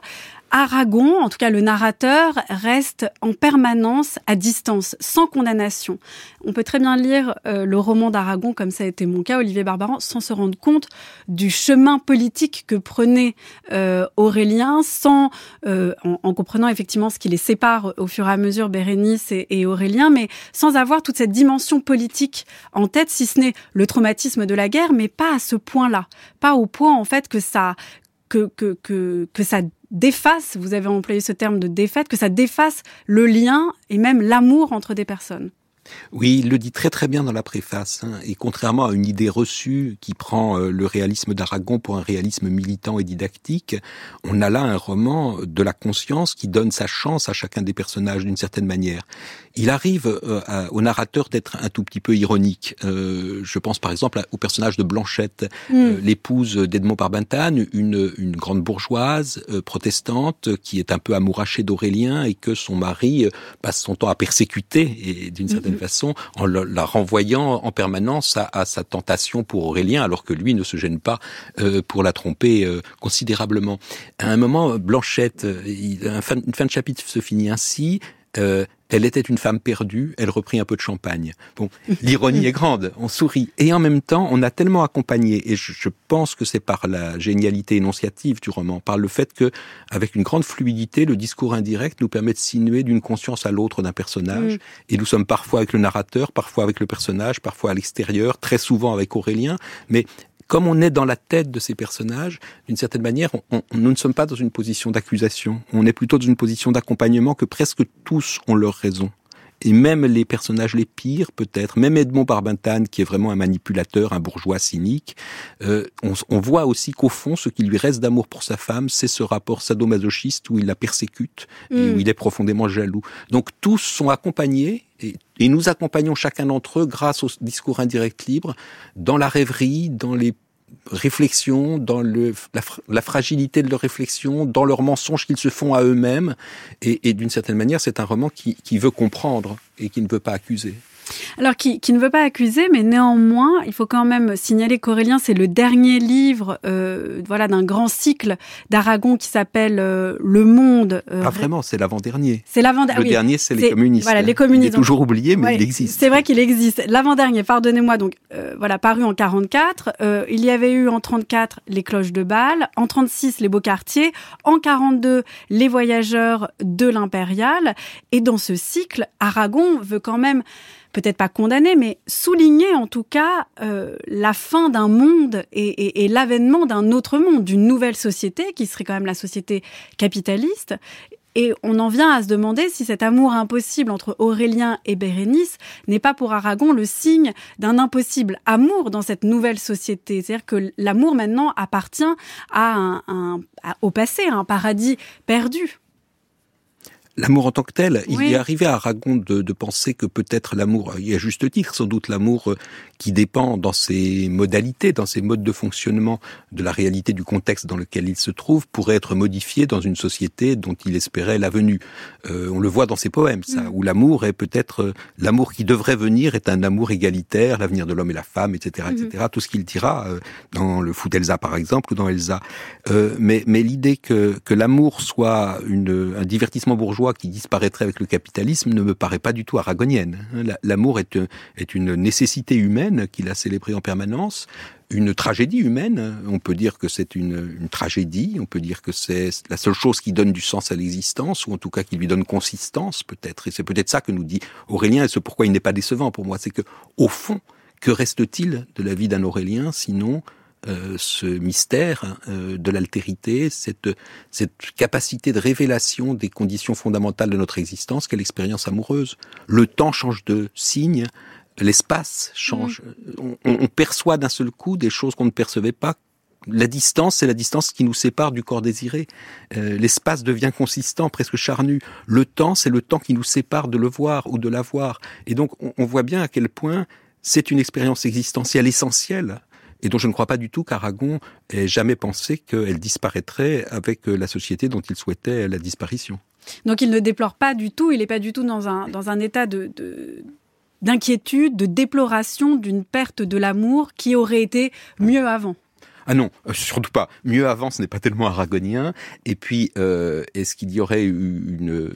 Aragon, en tout cas le narrateur, reste en permanence à distance, sans condamnation. On peut très bien lire euh, le roman d'Aragon, comme ça a été mon cas, Olivier Barbaran, sans se rendre compte du chemin politique que prenait euh, Aurélien, sans, euh, en, comprenant effectivement ce qui les sépare au fur et à mesure, Bérénice et, et Aurélien, mais sans avoir toute cette dimension politique en tête, si ce n'est le traumatisme de la guerre, mais pas à ce point-là, pas au point en fait que ça que, que, que, que ça défasse, vous avez employé ce terme de défaite, que ça défasse le lien et même l'amour entre des personnes. Oui, il le dit très très bien dans la préface. Hein. Et contrairement à une idée reçue qui prend euh, le réalisme d'Aragon pour un réalisme militant et didactique, on a là un roman de la conscience qui donne sa chance à chacun des personnages d'une certaine manière. Il arrive euh, au narrateur d'être un tout petit peu ironique. Euh, je pense par exemple au personnage de Blanchette, mm. l'épouse d'Edmond Barbentane, une, une grande bourgeoise protestante qui est un peu amourachée d'Aurélien et que son mari passe son temps à persécuter et d'une certaine façon, en la renvoyant en permanence à, sa tentation pour Aurélien, alors que lui ne se gêne pas euh, pour la tromper euh, considérablement. À un moment, Blanchette, euh, une fin de chapitre se finit ainsi. Elle était une femme perdue, elle reprit un peu de champagne. Bon, l'ironie est grande, on sourit. Et en même temps, on a tellement accompagné, et je, pense que c'est par la génialité énonciative du roman, par le fait que, avec une grande fluidité, le discours indirect nous permet de sinuer d'une conscience à l'autre d'un personnage. Mm. Et nous sommes parfois avec le narrateur, parfois avec le personnage, parfois à l'extérieur, très souvent avec Aurélien. Mais comme on est dans la tête de ces personnages, d'une certaine manière, on, nous ne sommes pas dans une position d'accusation. On est plutôt dans une position d'accompagnement que presque tous ont leur raison. Et même les personnages les pires peut-être, même Edmond Barbentane qui est vraiment un manipulateur, un bourgeois cynique, euh, on, on, voit aussi qu'au fond ce qui lui reste d'amour pour sa femme, c'est ce rapport sadomasochiste où il la persécute et où mm. il est profondément jaloux. Donc tous sont accompagnés et, et nous accompagnons chacun d'entre eux grâce au discours indirect libre dans la rêverie, dans les réflexion, dans le, la, fragilité de leur réflexion, dans leurs mensonges qu'ils se font à eux-mêmes. Et, d'une certaine manière, c'est un roman qui, qui veut comprendre et qui ne veut pas accuser. Alors, qui, qui, ne veut pas accuser, mais néanmoins, il faut quand même signaler qu'Aurélien, c'est le dernier livre euh, voilà, d'un grand cycle d'Aragon qui s'appelle euh, Le Monde. Euh, ah, vraiment, c'est l'avant-dernier. C'est l'avant-dernier. Le dernier, c'est les communistes. Voilà, les communistes. Il est toujours oublié, mais il existe. C'est vrai qu'il existe. L'avant-dernier, pardonnez-moi, donc, euh, voilà, paru en 44. Euh, il y avait eu en 34 Les Cloches de Bâle, en 36 Les Beaux Quartiers, en 42 Les Voyageurs de l'Impérial. Et dans ce cycle, Aragon veut quand même peut-être pas condamner, mais souligner en tout cas euh, la fin d'un monde et, l'avènement d'un autre monde, d'une nouvelle société qui serait quand même la société capitaliste. Et on en vient à se demander si cet amour impossible entre Aurélien et Bérénice n'est pas pour Aragon le signe d'un impossible amour dans cette nouvelle société. C'est-à-dire que l'amour maintenant appartient à, au passé, à un paradis perdu l'amour en tant que tel. Il est arrivé à Aragon de, de penser que peut-être l'amour, il y a juste titre, sans doute l'amour euh, qui dépend dans ses modalités, dans ses modes de fonctionnement de la réalité du contexte dans lequel il se trouve, pourrait être modifié dans une société dont il espérait la venue. Euh, on le voit dans ses poèmes, ça, mm. où l'amour est peut-être euh, l'amour qui devrait venir est un amour égalitaire, l'avenir de l'homme et la femme, etc., etc. Mm-hmm. Tout ce qu'il dira euh, dans le Foot Elsa par exemple ou dans Elsa. Euh, mais mais l'idée que que l'amour soit une, un divertissement bourgeois qui disparaîtrait avec le capitalisme ne me paraît pas du tout aragonienne. L'amour est, est une nécessité humaine qu'il a célébrée en permanence, une tragédie humaine. On peut dire que c'est une, tragédie, on peut dire que c'est la seule chose qui donne du sens à l'existence, ou en tout cas qui lui donne consistance peut-être. Et c'est peut-être ça que nous dit Aurélien, et c'est pourquoi il n'est pas décevant pour moi. C'est que, au fond, que reste-t-il de la vie d'un Aurélien sinon euh, ce mystère euh, de l'altérité, cette, cette capacité de révélation des conditions fondamentales de notre existence qu'est l'expérience amoureuse. Le temps change de signe, l'espace change. Mm. On, on, perçoit d'un seul coup des choses qu'on ne percevait pas. La distance, c'est la distance qui nous sépare du corps désiré. Euh, l'espace devient consistant, presque charnu. Le temps, c'est le temps qui nous sépare de le voir ou de l'avoir. Et donc, on, on voit bien à quel point c'est une expérience existentielle essentielle et dont je ne crois pas du tout qu'Aragon ait jamais pensé qu'elle disparaîtrait avec euh, la société dont il souhaitait la disparition. Donc il ne déplore pas du tout, il n'est pas du tout dans un, dans un état de, de d'inquiétude, de déploration d'une perte de l'amour qui aurait été mieux avant. Ah non, euh, surtout pas. Mieux avant, ce n'est pas tellement aragonien. Et puis, euh, est-ce qu'il y aurait une, euh,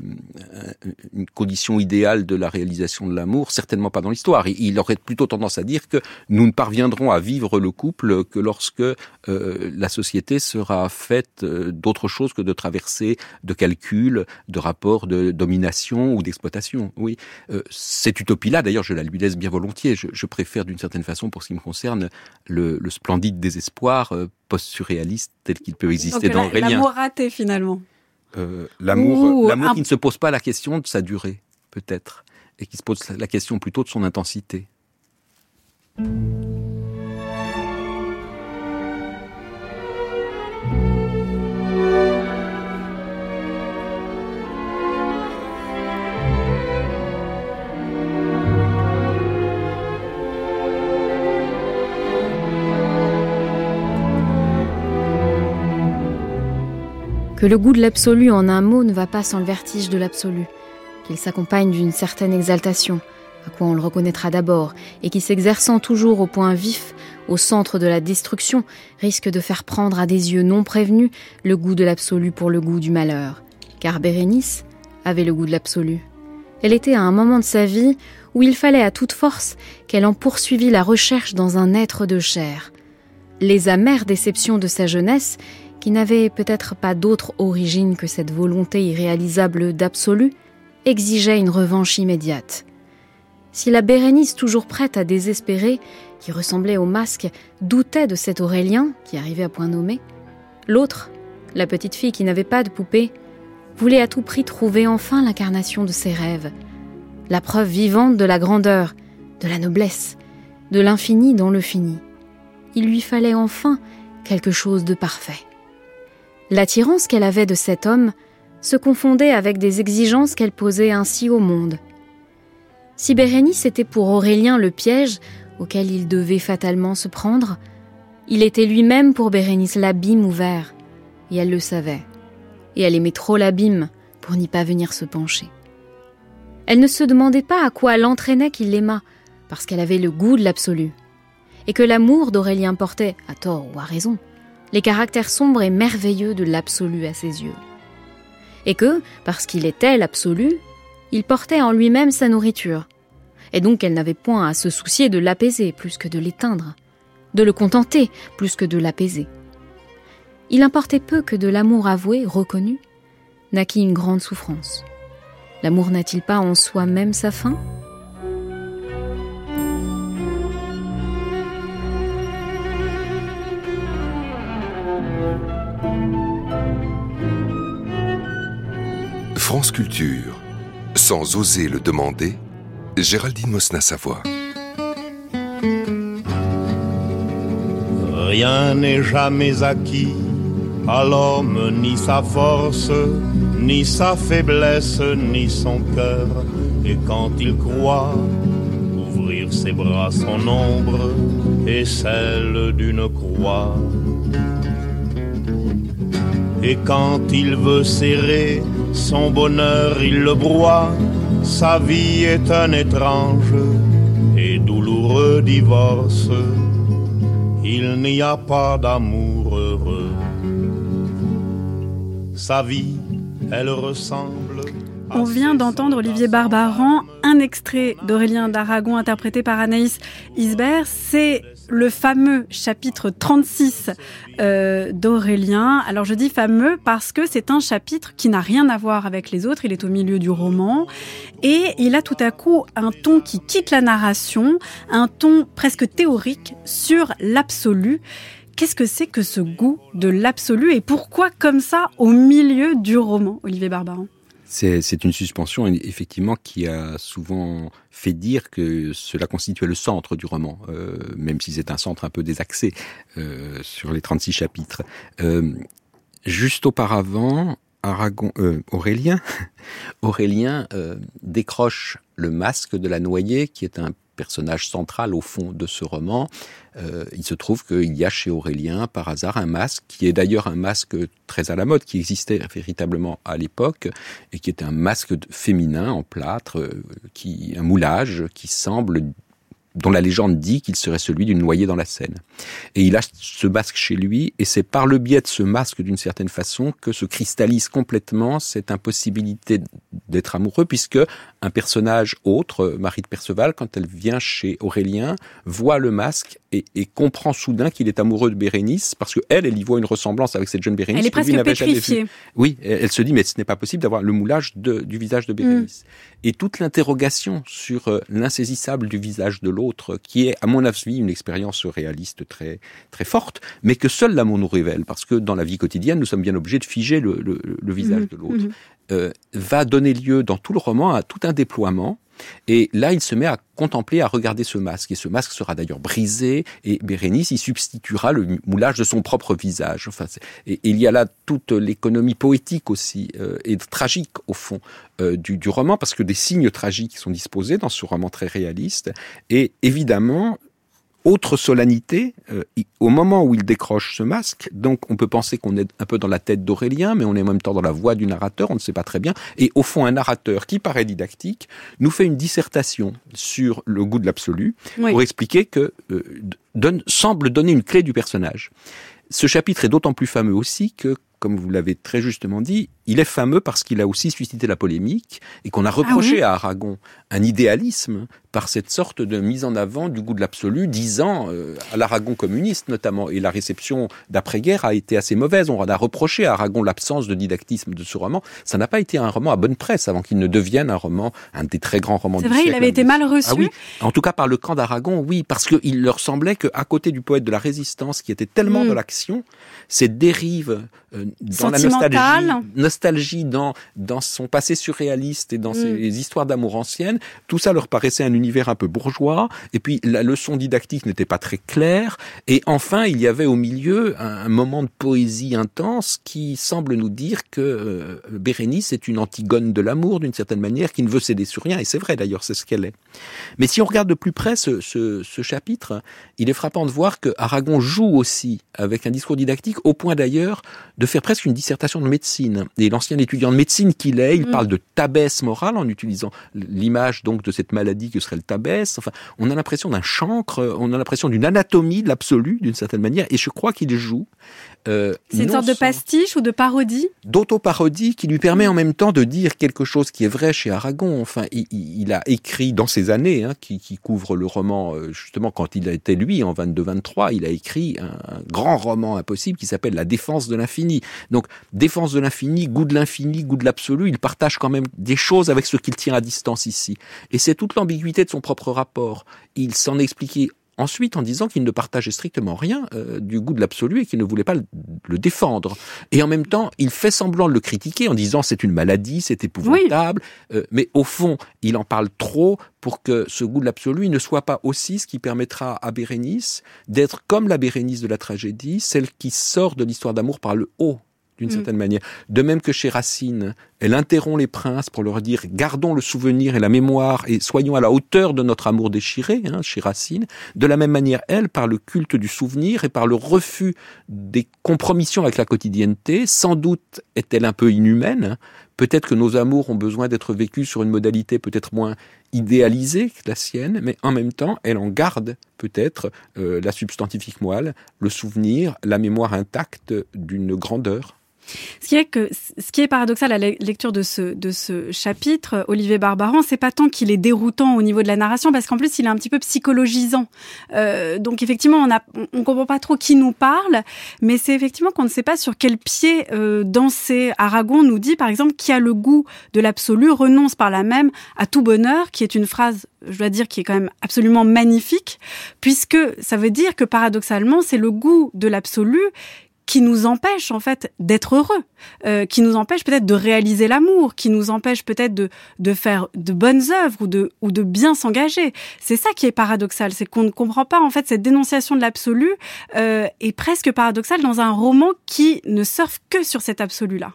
une, condition idéale de la réalisation de l'amour? Certainement pas dans l'histoire. Il aurait plutôt tendance à dire que nous ne parviendrons à vivre le couple que lorsque euh, la société sera faite euh, d'autre chose que de traverser de calculs, de rapports de domination ou d'exploitation. Oui, euh, cette utopie-là, d'ailleurs, je la lui laisse bien volontiers. Je, je préfère d'une certaine façon, pour ce qui me concerne, le, le splendide désespoir euh, post-surréaliste tel qu'il peut exister Donc, dans Aurélien. L'amour raté finalement. Euh, l'amour, l'amour un... qui ne se pose pas la question de sa durée, peut-être, et qui se pose la question plutôt de son intensité. Que le goût de l'absolu en un mot ne va pas sans le vertige de l'absolu, qu'il s'accompagne d'une certaine exaltation, à quoi on le reconnaîtra d'abord, et qui s'exerçant toujours au point vif, au centre de la destruction, risque de faire prendre à des yeux non prévenus le goût de l'absolu pour le goût du malheur. Car Bérénice avait le goût de l'absolu. Elle était à un moment de sa vie où il fallait à toute force qu'elle en poursuivît la recherche dans un être de chair. Les amères déceptions de sa jeunesse qui n'avait peut-être pas d'autre origine que cette volonté irréalisable d'absolu, exigeait une revanche immédiate. Si la Bérénice, toujours prête à désespérer, qui ressemblait au masque, doutait de cet Aurélien, qui arrivait à point nommé, l'autre, la petite fille qui n'avait pas de poupée, voulait à tout prix trouver enfin l'incarnation de ses rêves, la preuve vivante de la grandeur, de la noblesse, de l'infini dans le fini. Il lui fallait enfin quelque chose de parfait. L'attirance qu'elle avait de cet homme se confondait avec des exigences qu'elle posait ainsi au monde. Si Bérénice était pour Aurélien le piège auquel il devait fatalement se prendre, il était lui-même pour Bérénice l'abîme ouvert, et elle le savait. Et elle aimait trop l'abîme pour n'y pas venir se pencher. Elle ne se demandait pas à quoi l'entraînait qu'il l'aimât, parce qu'elle avait le goût de l'absolu. Et que l'amour d'Aurélien portait, à tort ou à raison, les caractères sombres et merveilleux de l'absolu à ses yeux. Et que, parce qu'il était l'absolu, il portait en lui-même sa nourriture, et donc elle n'avait point à se soucier de l'apaiser plus que de l'éteindre, de le contenter plus que de l'apaiser. Il importait peu que de l'amour avoué, reconnu, naquit une grande souffrance. L'amour n'a-t-il pas en soi-même sa fin? France Culture, sans oser le demander, Géraldine Mosna-Savoie. Rien n'est jamais acquis à l'homme, ni sa force, ni sa faiblesse, ni son cœur. Et quand il croit ouvrir ses bras, son ombre et celle d'une croix. Et quand il veut serrer son bonheur, il le broie. Sa vie est un étrange et douloureux divorce. Il n'y a pas d'amour heureux. Sa vie, elle ressemble. On vient d'entendre Olivier Barbaran, un extrait d'Aurélien d'Aragon interprété par Anaïs Isbert. C'est le fameux chapitre 36 euh, d'Aurélien. Alors je dis fameux parce que c'est un chapitre qui n'a rien à voir avec les autres, il est au milieu du roman et il a tout à coup un ton qui quitte la narration, un ton presque théorique sur l'absolu. Qu'est-ce que c'est que ce goût de l'absolu et pourquoi comme ça au milieu du roman, Olivier Barbaran c'est une suspension, effectivement, qui a souvent fait dire que cela constituait le centre du roman, euh, même si c'est un centre un peu désaxé euh, sur les 36 chapitres. Euh, juste auparavant, Aragon, Aurélien, Aurélien décroche le masque de la noyée, qui est un personnage central au fond de ce roman. Euh, il se trouve qu'il y a chez Aurélien, par hasard, un masque qui est d'ailleurs un masque très à la mode, qui existait véritablement à l'époque, et qui est un masque féminin en plâtre, euh, qui, un moulage qui semble dont la légende dit qu'il serait celui d'une noyée dans la Seine. Et il a ce masque chez lui, et c'est par le biais de ce masque, d'une certaine façon, que se cristallise complètement cette impossibilité d'être amoureux, puisque un personnage autre, Marie de Perceval, quand elle vient chez Aurélien, voit le masque et, comprend soudain qu'il est amoureux de Bérénice, parce que elle, elle y voit une ressemblance avec cette jeune Bérénice. Elle est presque pétrifiée. Oui, elle, se dit, mais ce n'est pas possible d'avoir le moulage du visage de Bérénice. Mm. Et toute l'interrogation sur euh, l'insaisissable du visage de l'autre, qui est, à mon avis, une expérience réaliste très, très forte, mais que seul l'amour nous révèle, parce que dans la vie quotidienne, nous sommes bien obligés de figer le, visage mm. de l'autre. Mm. Euh, va donner lieu dans tout le roman à tout un déploiement. Et là, il se met à contempler, à regarder ce masque. Et ce masque sera d'ailleurs brisé, et Bérénice y substituera le moulage de son propre visage. Enfin, et, il y a là toute l'économie poétique aussi, euh, et tragique au fond, euh, du, du roman, parce que des signes tragiques sont disposés dans ce roman très réaliste. Et évidemment, autre solennité, euh, au moment où il décroche ce masque, donc on peut penser qu'on est un peu dans la tête d'Aurélien, mais on est en même temps dans la voix du narrateur, on ne sait pas très bien. Et au fond, un narrateur qui paraît didactique nous fait une dissertation sur le goût de l'absolu pour expliquer que euh, donne, semble donner une clé du personnage. Ce chapitre est d'autant plus fameux aussi que comme vous l'avez très justement dit, il est fameux parce qu'il a aussi suscité la polémique et qu'on a ah reproché à Aragon un idéalisme par cette sorte de mise en avant du goût de l'absolu, disant euh, à l'Aragon communiste notamment. Et la réception d'après-guerre a été assez mauvaise. On a reproché à Aragon l'absence de didactisme de ce roman. Ça n'a pas été un roman à bonne presse avant qu'il ne devienne un roman, un des très grands romans du siècle. C'est vrai, il avait été mal reçu. Ah oui, en tout cas par le camp d'Aragon, oui, parce qu'il leur semblait qu'à côté du poète de la résistance qui était tellement mm. dans l'action, cette dérive euh, dans la nostalgie, nostalgie dans dans son passé surréaliste et dans mm. ses histoires d'amour anciennes, tout ça leur paraissait un univers un peu bourgeois. Et puis la leçon didactique n'était pas très claire. Et enfin, il y avait au milieu un, moment de poésie intense qui semble nous dire que euh, Bérénice est une antigone de l'amour d'une certaine manière, qui ne veut céder sur rien. Et c'est vrai d'ailleurs, c'est ce qu'elle est. Mais si on regarde de plus près ce, ce, ce chapitre, il est frappant de voir que Aragon joue aussi avec un discours didactique, au point d'ailleurs de faire presque une dissertation de médecine. Et l'ancien étudiant de médecine qu'il est, il mm. parle de tabès morale en utilisant l'image donc de cette maladie que serait le tabès. Enfin, on a l'impression d'un chancre, on a l'impression d'une anatomie de l'absolu d'une certaine manière, et je crois qu'il joue euh, c'est une sorte de pastiche ou de parodie D'autoparodie qui lui permet en même temps de dire quelque chose qui est vrai chez Aragon. Enfin, il, a écrit dans ces années, hein, qui, qui couvrent le roman, euh, justement quand il était lui en 22-23, il a écrit un, grand roman impossible qui s'appelle La défense de l'infini. Donc, défense de l'infini, goût de l'infini, goût de l'absolu, il partage quand même des choses avec ce qu'il tient à distance ici. Et c'est toute l'ambiguïté de son propre rapport. Il s'en expliquait ensuite en disant qu'il ne partageait strictement rien euh, du goût de l'absolu et qu'il ne voulait pas le, défendre. Et en même temps, il fait semblant de le critiquer en disant c'est une maladie, c'est épouvantable, euh, mais au fond, il en parle trop pour que ce goût de l'absolu ne soit pas aussi ce qui permettra à Bérénice d'être comme la Bérénice de la tragédie, celle qui sort de l'histoire d'amour par le haut d'une mm. certaine manière. De même que chez Racine, elle interrompt les princes pour leur dire gardons le souvenir et la mémoire et soyons à la hauteur de notre amour déchiré, hein, chez Racine. De la même manière, elle, par le culte du souvenir et par le refus des compromissions avec la quotidienneté, sans doute est-elle un peu inhumaine. Hein. Peut-être que nos amours ont besoin d'être vécus sur une modalité peut-être moins idéalisée que la sienne, mais en même temps, elle en garde peut-être euh, la substantifique moelle, le souvenir, la mémoire intacte d'une grandeur. Ce qui est que, ce qui est paradoxal à la lecture de ce, de ce chapitre, Olivier Barbaran, c'est pas tant qu'il est déroutant au niveau de la narration, parce qu'en plus il est un petit peu psychologisant. Euh, donc effectivement, on a, on comprend pas trop qui nous parle, mais c'est effectivement qu'on ne sait pas sur quel pied euh, danser. Aragon nous dit par exemple qui a le goût de l'absolu renonce par la même à tout bonheur, qui est une phrase, je dois dire, qui est quand même absolument magnifique, puisque ça veut dire que paradoxalement, c'est le goût de l'absolu qui nous empêche en fait d'être heureux, euh, qui nous empêche peut-être de réaliser l'amour, qui nous empêche peut-être de, de faire de bonnes œuvres ou de, ou de bien s'engager. C'est ça qui est paradoxal, c'est qu'on ne comprend pas en fait cette dénonciation de l'absolu euh, est presque paradoxale dans un roman qui ne surfe que sur cet absolu-là.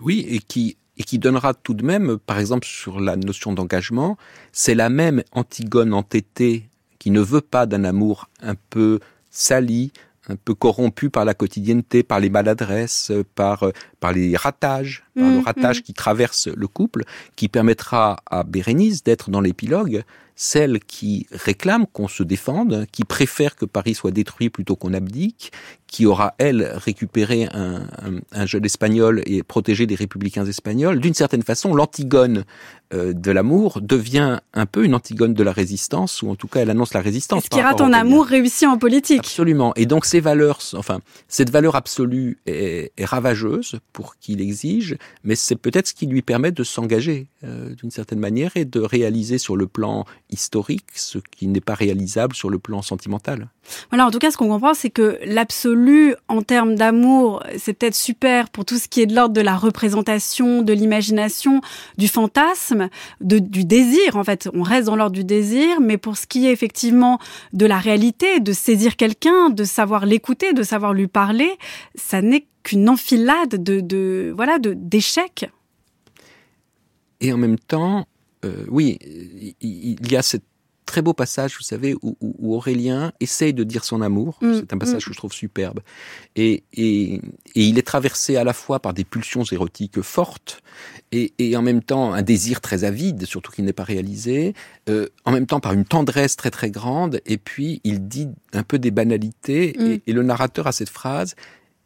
Oui, et qui et qui donnera tout de même, par exemple sur la notion d'engagement, c'est la même Antigone entêtée qui ne veut pas d'un amour un peu sali, un peu corrompu par la quotidienneté, par les maladresses, par, euh, par les ratages, par le mmh, ratage mmh. qui traverse le couple, qui permettra à Bérénice d'être dans l'épilogue celle qui réclame qu'on se défende, qui préfère que Paris soit détruit plutôt qu'on abdique, qui aura, elle, récupéré un, un, jeune espagnol et protégé des républicains espagnols. D'une certaine façon, l'antigone euh, de l'amour devient un peu une antigone de la résistance, ou en tout cas, elle annonce la résistance. Ce qui rate ton amour réussi en politique. Absolument. Et donc, ces valeurs, enfin, cette valeur absolue est, est ravageuse pour qu'il exige, mais c'est peut-être ce qui lui permet de s'engager euh, d'une certaine manière et de réaliser sur le plan historique ce qui n'est pas réalisable sur le plan sentimental. Voilà, en tout cas, ce qu'on comprend, c'est que l'absolu en termes d'amour, c'est peut-être super pour tout ce qui est de l'ordre de la représentation, de l'imagination, du fantasme, du désir. En fait, on reste dans l'ordre du désir, mais pour ce qui est effectivement de la réalité, de saisir quelqu'un, de savoir l'écouter, de savoir lui parler, ça n'est qu'une enfilade de, de voilà, de d'échecs. Et en même temps, euh, oui, il y a cette très beau passage, vous savez, où, Aurélien essaye de dire son amour. Mm, c'est un passage mm. que je trouve superbe. Et, et, il est traversé à la fois par des pulsions érotiques fortes et, et en même temps un désir très avide, surtout qu'il n'est pas réalisé, euh, en même temps par une tendresse très très grande. Et puis il dit un peu des banalités. Mm. Et, et le narrateur a cette phrase,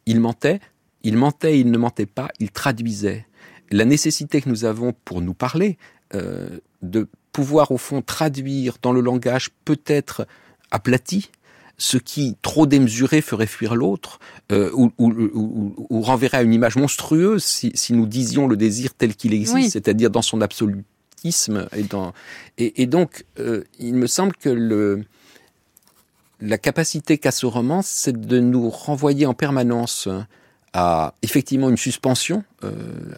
il mentait, il mentait, il ne mentait pas, il traduisait. La nécessité que nous avons pour nous parler, euh, de pouvoir au fond traduire dans le langage peut-être aplati, ce qui, trop démesuré, ferait fuir l'autre, euh, ou, ou, renverrait à une image monstrueuse si, nous disions le désir tel qu'il existe, c'est-à-dire dans son absolutisme. Et, dans, et, donc, euh, il me semble que le, la capacité qu'a ce roman, c'est de nous renvoyer en permanence à effectivement une suspension, euh,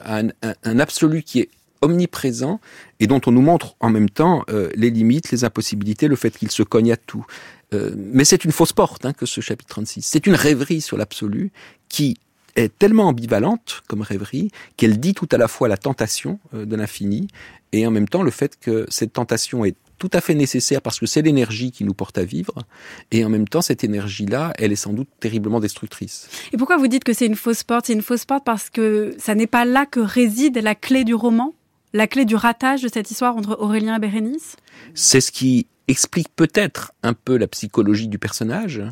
à un, absolu qui est omniprésent et dont on nous montre en même temps euh, les limites, les impossibilités, le fait qu'il se cogne à tout. Euh, mais c'est une fausse porte hein, que ce chapitre 36. C'est une rêverie sur l'absolu qui est tellement ambivalente comme rêverie qu'elle dit tout à la fois la tentation de l'infini et en même temps le fait que cette tentation est tout à fait nécessaire parce que c'est l'énergie qui nous porte à vivre. Et en même temps, cette énergie-là, elle est sans doute terriblement destructrice. Et pourquoi vous dites que c'est une fausse porte? C'est une fausse porte parce que ça n'est pas là que réside la clé du roman La clé du ratage de cette histoire entre Aurélien et Bérénice? C'est ce qui explique peut-être un peu la psychologie du personnage,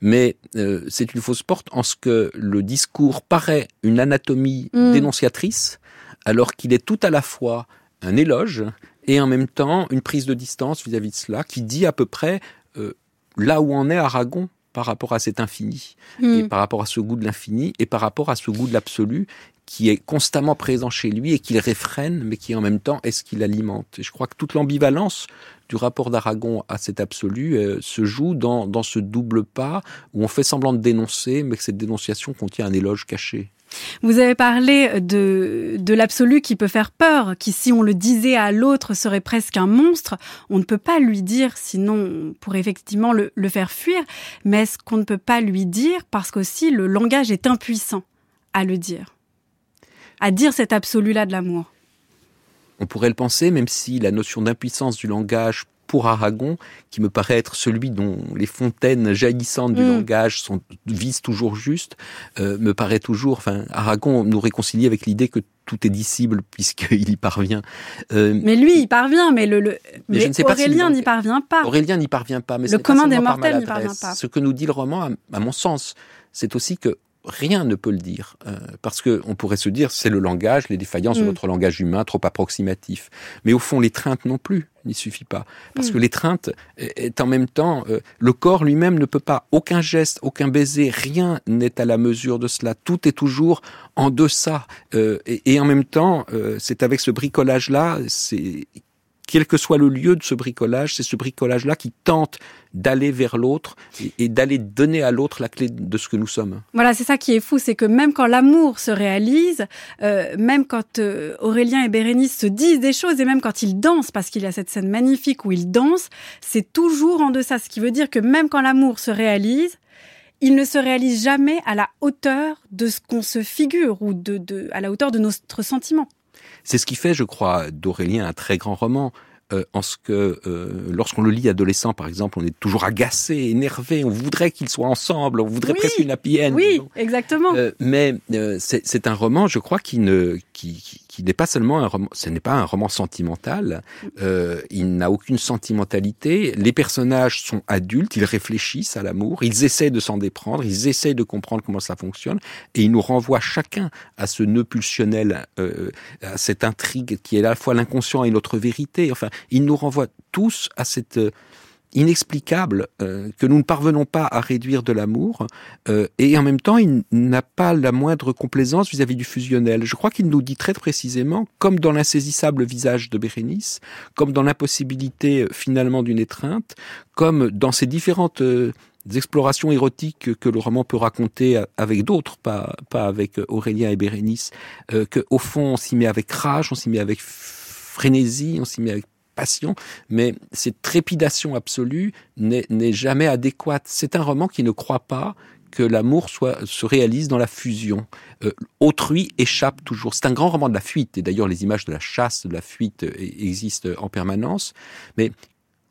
mais euh, c'est une fausse porte en ce que le discours paraît une anatomie mm. dénonciatrice, alors qu'il est tout à la fois un éloge et en même temps une prise de distance vis-à-vis de cela qui dit à peu près euh, là où en est Aragon par rapport à cet infini hmm. et par rapport à ce goût de l'infini et par rapport à ce goût de l'absolu qui est constamment présent chez lui et qu'il réfrène mais qui en même temps est ce qu'il alimente. Et je crois que toute l'ambivalence du rapport d'Aragon à cet absolu euh, se joue dans, dans ce double pas où on fait semblant de dénoncer mais que cette dénonciation contient un éloge caché. Vous avez parlé de, de l'absolu qui peut faire peur, qui si on le disait à l'autre serait presque un monstre. On ne peut pas lui dire, sinon pour effectivement le, le faire fuir. Mais est-ce qu'on ne peut pas lui dire parce qu'aussi le langage est impuissant à le dire, à dire cet absolu-là de l'amour on pourrait le penser, même si la notion d'impuissance du langage pour Aragon, qui me paraît être celui dont les fontaines jaillissantes du mm. langage sont, visent toujours juste, euh, me paraît toujours, enfin, Aragon nous réconcilie avec l'idée que tout est dissible puisqu'il y parvient. Euh, mais lui, il parvient, mais le, le mais, Aurélien n'y parvient pas. Aurélien n'y parvient pas, mais le commun des mortels n'y parvient pas. Ce que nous dit le roman, à mon sens, c'est aussi que rien ne peut le dire. Euh, parce que on pourrait se dire, c'est le langage, les défaillances de mm. notre langage humain, trop approximatif. Mais au fond, l'étreinte non plus n'y suffit pas. Parce mm. que l'étreinte est en même temps, euh, le corps lui-même ne peut pas, aucun geste, aucun baiser, rien n'est à la mesure de cela. Tout est toujours en deçà. Euh, et, et, en même temps, c'est avec ce bricolage-là, c'est quel que soit le lieu de ce bricolage, c'est ce bricolage-là qui tente d'aller vers l'autre et, d'aller donner à l'autre la clé de ce que nous sommes. Voilà, c'est ça qui est fou, c'est que même quand l'amour se réalise, euh, même quand euh, Aurélien et Bérénice se disent des choses, et même quand ils dansent, parce qu'il y a cette scène magnifique où ils dansent, c'est toujours en deçà, ce qui veut dire que même quand l'amour se réalise, il ne se réalise jamais à la hauteur de ce qu'on se figure ou de, de, à la hauteur de notre sentiment. C'est ce qui fait, je crois, d'Aurélien un très grand roman. Euh, en ce que euh, lorsqu'on le lit adolescent, par exemple, on est toujours agacé, énervé, on voudrait qu'ils soient ensemble, on voudrait presque une happy end. Oui, exactement. Euh, mais c'est un roman, je crois, qui ne qui, qui n'est pas seulement un roman, ce n'est pas un roman sentimental. Euh, il n'a aucune sentimentalité. Les personnages sont adultes, ils réfléchissent à l'amour, ils essaient de s'en déprendre, ils essaient de comprendre comment ça fonctionne, et ils nous renvoient chacun à ce nœud pulsionnel, euh, à cette intrigue qui est à la fois l'inconscient et notre vérité. Enfin, ils nous renvoient tous à cette inexplicable euh, que nous ne parvenons pas à réduire de l'amour euh, et en même temps il n'a pas la moindre complaisance vis-à-vis du fusionnel. Je crois qu'il nous dit très précisément, comme dans l'insaisissable visage de Bérénice, comme dans l'impossibilité euh, finalement d'une étreinte, comme dans ces différentes explorations érotiques que le roman peut raconter avec d'autres, pas, pas avec Aurélien et Bérénice, euh, qu'au fond on s'y met avec rage, on s'y met avec frénésie, on s'y met avec passion, mais cette trépidation absolue n'est jamais adéquate. C'est un roman qui ne croit pas que l'amour se réalise dans la fusion. Euh, autrui échappe toujours. C'est un grand roman de la fuite, et d'ailleurs les images de la chasse, de la fuite euh, existent en permanence, mais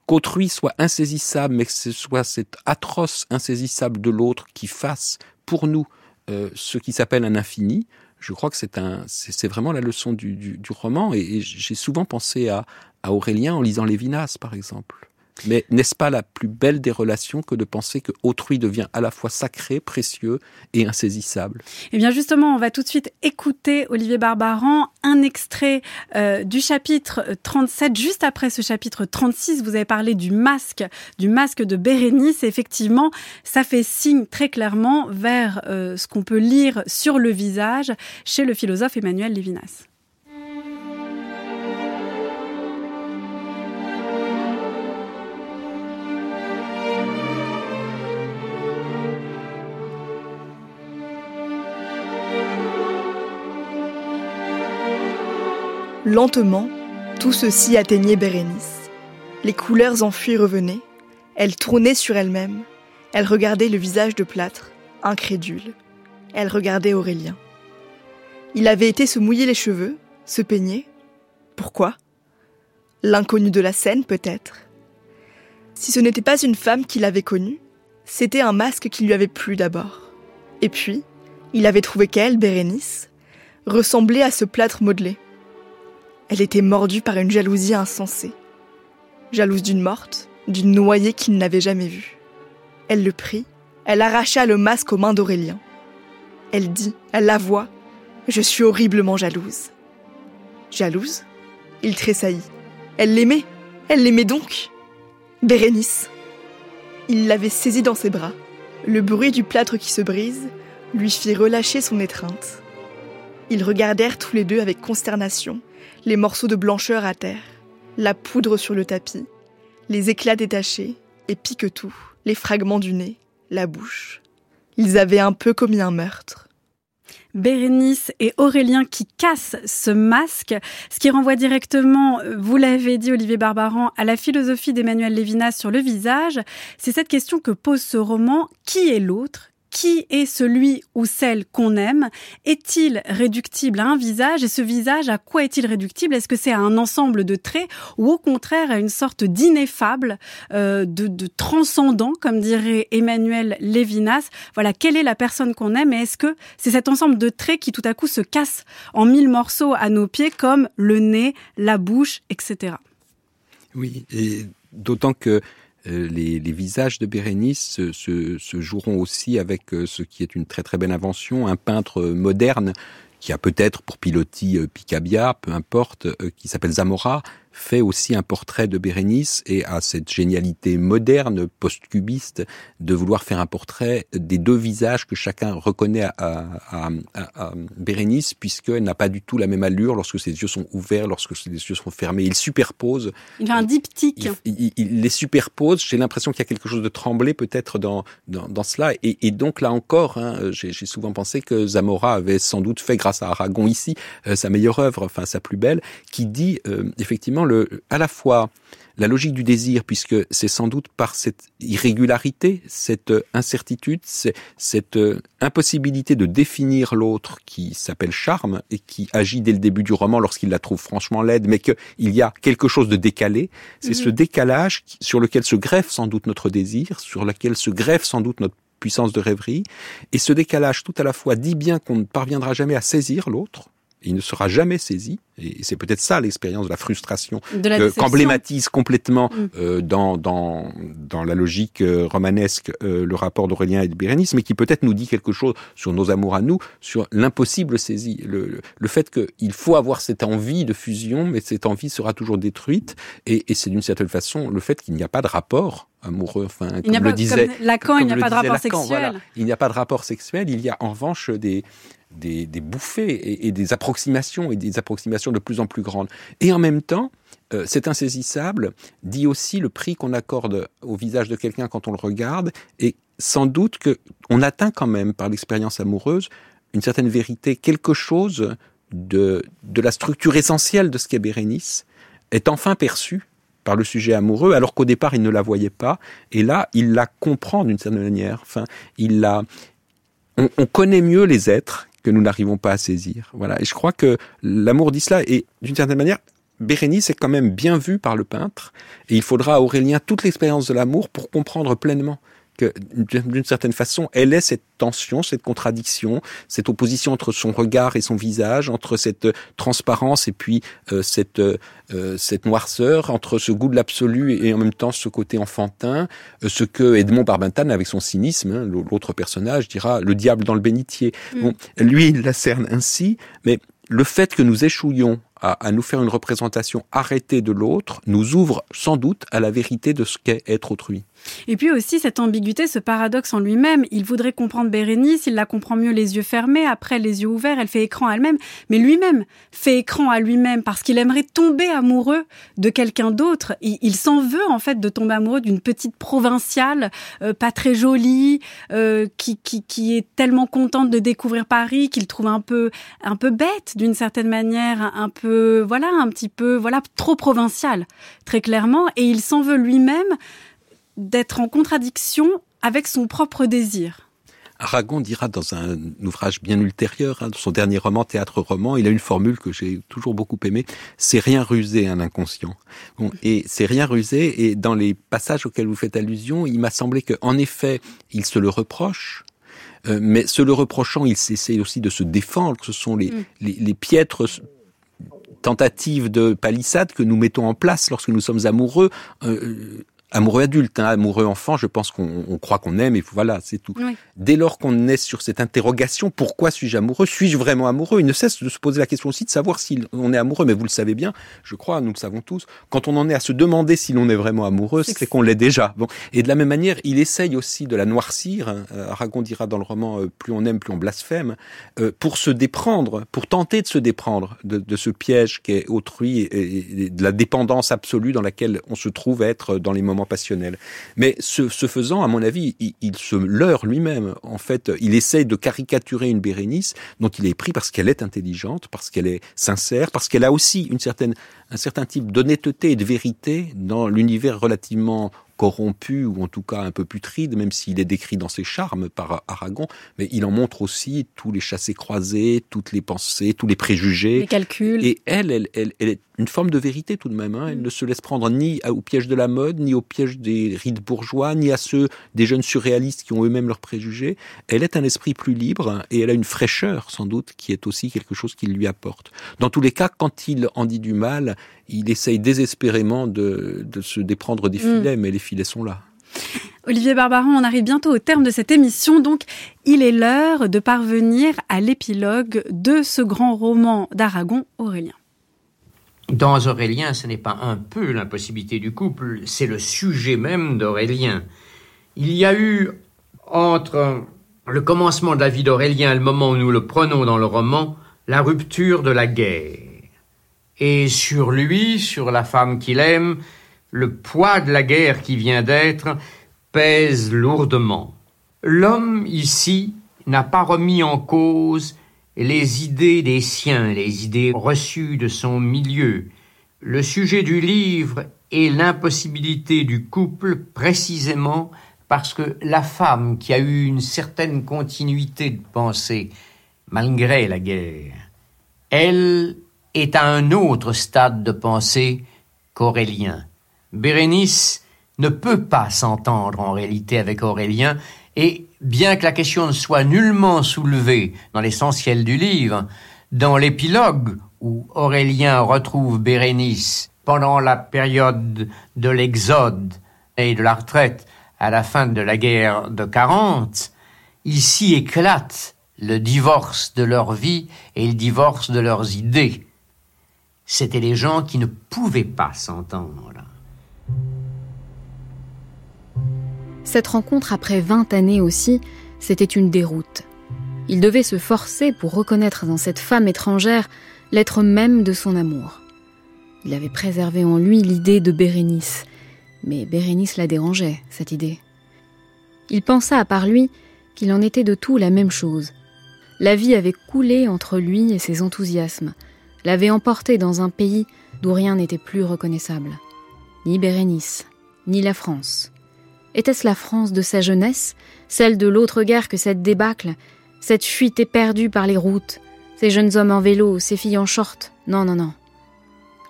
qu'autrui soit insaisissable, mais que ce soit cet atroce insaisissable de l'autre qui fasse pour nous euh, ce qui s'appelle un infini, je crois que c'est c'est vraiment la leçon du, du roman. Et, j'ai souvent pensé à, à Aurélien en lisant Lévinas, par exemple. Mais n'est-ce pas la plus belle des relations que de penser que autrui devient à la fois sacré, précieux et insaisissable? Eh bien justement, on va tout de suite écouter Olivier Barbaran, un extrait euh, du chapitre 37. Juste après ce chapitre 36, vous avez parlé du masque, du masque de Bérénice. effectivement, ça fait signe très clairement vers euh, ce qu'on peut lire sur le visage chez le philosophe Emmanuel Lévinas. Lentement, tout ceci atteignait Bérénice. Les couleurs enfuies revenaient, elle tournait sur elle-même, elle regardait le visage de plâtre, incrédule. Elle regardait Aurélien. Il avait été se mouiller les cheveux, se peigner. Pourquoi? L'inconnu de la scène, peut-être? Si ce n'était pas une femme qu'il avait connue, c'était un masque qui lui avait plu d'abord. Et puis, il avait trouvé qu'elle, Bérénice, ressemblait à ce plâtre modelé. Elle était mordue par une jalousie insensée. Jalouse d'une morte, d'une noyée qu'il n'avait jamais vue. Elle le prit, elle arracha le masque aux mains d'Aurélien. Elle dit, elle la voit, je suis horriblement jalouse. Jalouse Il tressaillit. Elle l'aimait, elle l'aimait donc. Bérénice. Il l'avait saisie dans ses bras. Le bruit du plâtre qui se brise lui fit relâcher son étreinte. Ils regardèrent tous les deux avec consternation les morceaux de blancheur à terre, la poudre sur le tapis, les éclats détachés, et pique-tout, les fragments du nez, la bouche. Ils avaient un peu commis un meurtre. Bérénice et Aurélien qui cassent ce masque, ce qui renvoie directement, vous l'avez dit Olivier Barbaran, à la philosophie d'Emmanuel Lévinas sur le visage. C'est cette question que pose ce roman, qui est l'autre? Qui est celui ou celle qu'on aime? Est-il réductible à un visage? Et ce visage, à quoi est-il réductible? Est-ce que c'est à un ensemble de traits ou au contraire à une sorte d'ineffable, euh, de, transcendant, comme dirait Emmanuel Lévinas? Voilà, quelle est la personne qu'on aime? Et est-ce que c'est cet ensemble de traits qui tout à coup se casse en mille morceaux à nos pieds, comme le nez, la bouche, etc. Oui, et d'autant que les, les, visages de Bérénice se, se, joueront aussi avec euh, ce qui est une très très belle invention, un peintre moderne qui a peut-être pour pilotis euh, Picabia, peu importe, qui s'appelle Zamora, fait aussi un portrait de Bérénice et a cette génialité moderne, post-cubiste, de vouloir faire un portrait des deux visages que chacun reconnaît à, à, à, à Bérénice, puisqu'elle n'a pas du tout la même allure lorsque ses yeux sont ouverts, lorsque ses yeux sont fermés. Il superpose. Il a un diptyque. Il, il, les superpose. J'ai l'impression qu'il y a quelque chose de tremblé peut-être dans, dans, dans, cela. Et, et, donc là encore, hein, j'ai souvent pensé que Zamora avait sans doute fait, grâce à Aragon ici, euh, sa meilleure œuvre, enfin sa plus belle, qui dit euh, effectivement le, à la fois la logique du désir, puisque c'est sans doute par cette irrégularité, cette incertitude, cette impossibilité de définir l'autre qui s'appelle charme et qui agit dès le début du roman lorsqu'il la trouve franchement laide, mais qu'il y a quelque chose de décalé. C'est ce mhm. décalage sur lequel se greffe sans doute notre désir, sur lequel se greffe sans doute notre puissance de rêverie. Et ce décalage tout à la fois dit bien qu'on ne parviendra jamais à saisir l'autre, il ne sera jamais saisi. Et c'est peut-être ça l'expérience de la frustration qu'emblématise complètement mm. euh, dans, dans, dans la logique euh, romanesque euh, le rapport d'Aurélien et de Bérénice, mais qui peut-être nous dit quelque chose sur nos amours à nous, sur l'impossible saisie, le, le fait qu'il faut avoir cette envie de fusion, mais cette envie sera toujours détruite, et, et c'est d'une certaine façon le fait qu'il n'y a pas de rapport amoureux, enfin, comme le disait Lacan, il n'y a pas de rapport sexuel. Il n'y a pas de rapport sexuel, il y a en revanche des des, bouffées et, des approximations et des approximations de plus en plus grandes. Et en même temps, euh, insaisissable dit aussi le prix qu'on accorde au visage de quelqu'un quand on le regarde et sans doute que on atteint quand même par l'expérience amoureuse une certaine vérité, quelque chose de, de la structure essentielle de ce qu'est Bérénice est enfin perçu par le sujet amoureux, alors qu'au départ il ne la voyait pas, et là il la comprend d'une certaine manière. Enfin, il la, on connaît mieux les êtres que nous n'arrivons pas à saisir. Voilà. Et je crois que l'amour d'Isla est, d'une certaine manière, Bérénice est quand même bien vu par le peintre, et il faudra à Aurélien toute l'expérience de l'amour pour comprendre pleinement que, d'une certaine façon, elle est cette tension, cette contradiction, cette opposition entre son regard et son visage, entre cette transparence et puis euh, cette euh, cette noirceur, entre ce goût de l'absolu et en même temps ce côté enfantin, euh, ce que Edmond Barbentane, avec son cynisme, hein, l'autre personnage, dira le diable dans le bénitier. Mm. Bon, lui, il la cerne ainsi, mais le fait que nous échouions à, à, nous faire une représentation arrêtée de l'autre nous ouvre sans doute à la vérité de ce qu'est être autrui. Et puis aussi cette ambiguïté, ce paradoxe en lui-même. Il voudrait comprendre Bérénice, il la comprend mieux les yeux fermés, après les yeux ouverts, elle fait écran à elle-même, mais lui-même fait écran à lui-même parce qu'il aimerait tomber amoureux de quelqu'un d'autre. Il, s'en veut en fait de tomber amoureux d'une petite provinciale, euh, pas très jolie, euh, qui, qui, qui est tellement contente de découvrir Paris qu'il trouve un peu un peu bête d'une certaine manière, un peu voilà un petit peu voilà trop provincial très clairement, et il s'en veut lui-même d'être en contradiction avec son propre désir. Aragon dira dans un ouvrage bien ultérieur, hein, son dernier roman, Théâtre-roman, il a une formule que j'ai toujours beaucoup aimée, c'est rien rusé un inconscient. Bon, et c'est rien rusé, et dans les passages auxquels vous faites allusion, il m'a semblé qu'en effet, il se le reproche, euh, mais se le reprochant, il essaie aussi de se défendre, ce sont les, mm. les, les piètres tentatives de palissade que nous mettons en place lorsque nous sommes amoureux. Euh, amoureux adulte, hein, amoureux enfant, je pense qu'on croit qu'on aime et voilà, c'est tout. Dès lors qu'on est sur cette interrogation, pourquoi suis-je amoureux? Suis-je vraiment amoureux? Il ne cesse de se poser la question aussi de savoir si on est amoureux, mais vous le savez bien, je crois, nous le savons tous. Quand on en est à se demander si l'on est vraiment amoureux, c'est qu'on l'est déjà. Bon, et de la même manière, il essaye aussi de la noircir. Hein, euh, Aragon dira dans le roman euh, "Plus on aime, plus on blasphème", euh, pour se déprendre, pour tenter de se déprendre de, de ce piège qui est autrui et, et de la dépendance absolue dans laquelle on se trouve être dans les moments passionnel. Mais ce, faisant, à mon avis, il, se leurre lui-même. En fait, il essaye de caricaturer une Bérénice dont il est pris parce qu'elle est intelligente, parce qu'elle est sincère, parce qu'elle a aussi une certaine, un certain type d'honnêteté et de vérité dans l'univers relativement corrompu ou en tout cas un peu putride, même s'il est décrit dans ses charmes par Aragon, mais il en montre aussi tous les chassés croisés, toutes les pensées, tous les préjugés. Les calculs. Et elle, elle, elle, elle est une forme de vérité tout de même. Hein. Elle mm. ne se laisse prendre ni au piège de la mode, ni au piège des rites bourgeois, ni à ceux des jeunes surréalistes qui ont eux-mêmes leurs préjugés. Elle est un esprit plus libre et elle a une fraîcheur sans doute qui est aussi quelque chose qui lui apporte. Dans tous les cas, quand il en dit du mal, il essaye désespérément de, se déprendre des mm. filets, mais les filets sont là. Olivier Barbaran, on arrive bientôt au terme de cette émission, donc il est l'heure de parvenir à l'épilogue de ce grand roman d'Aragon, Aurélien. Dans Aurélien, ce n'est pas un peu l'impossibilité du couple, c'est le sujet même d'Aurélien. Il y a eu entre le commencement de la vie d'Aurélien et le moment où nous le prenons dans le roman, la rupture de la guerre et sur lui, sur la femme qu'il aime, le poids de la guerre qui vient d'être pèse lourdement. L'homme ici n'a pas remis en cause les idées des siens, les idées reçues de son milieu. Le sujet du livre est l'impossibilité du couple précisément parce que la femme qui a eu une certaine continuité de pensée malgré la guerre, elle est à un autre stade de pensée qu'Aurélien. Bérénice ne peut pas s'entendre en réalité avec Aurélien, et bien que la question ne soit nullement soulevée dans l'essentiel du livre, dans l'épilogue où Aurélien retrouve Bérénice pendant la période de l'Exode et de la retraite à la fin de la guerre de quarante, ici éclate le divorce de leur vie et le divorce de leurs idées c'étaient les gens qui ne pouvaient pas s'entendre. Cette rencontre après 20 années aussi, c'était une déroute. Il devait se forcer pour reconnaître dans cette femme étrangère l'être même de son amour. Il avait préservé en lui l'idée de Bérénice, mais Bérénice la dérangeait, cette idée. Il pensa à part lui qu'il en était de tout la même chose. La vie avait coulé entre lui et ses enthousiasmes, l'avait emporté dans un pays d'où rien n'était plus reconnaissable. Ni Bérénice, ni la France. Était-ce la France de sa jeunesse, celle de l'autre guerre que cette débâcle, cette fuite éperdue par les routes, ces jeunes hommes en vélo, ces filles en short? Non, non, non.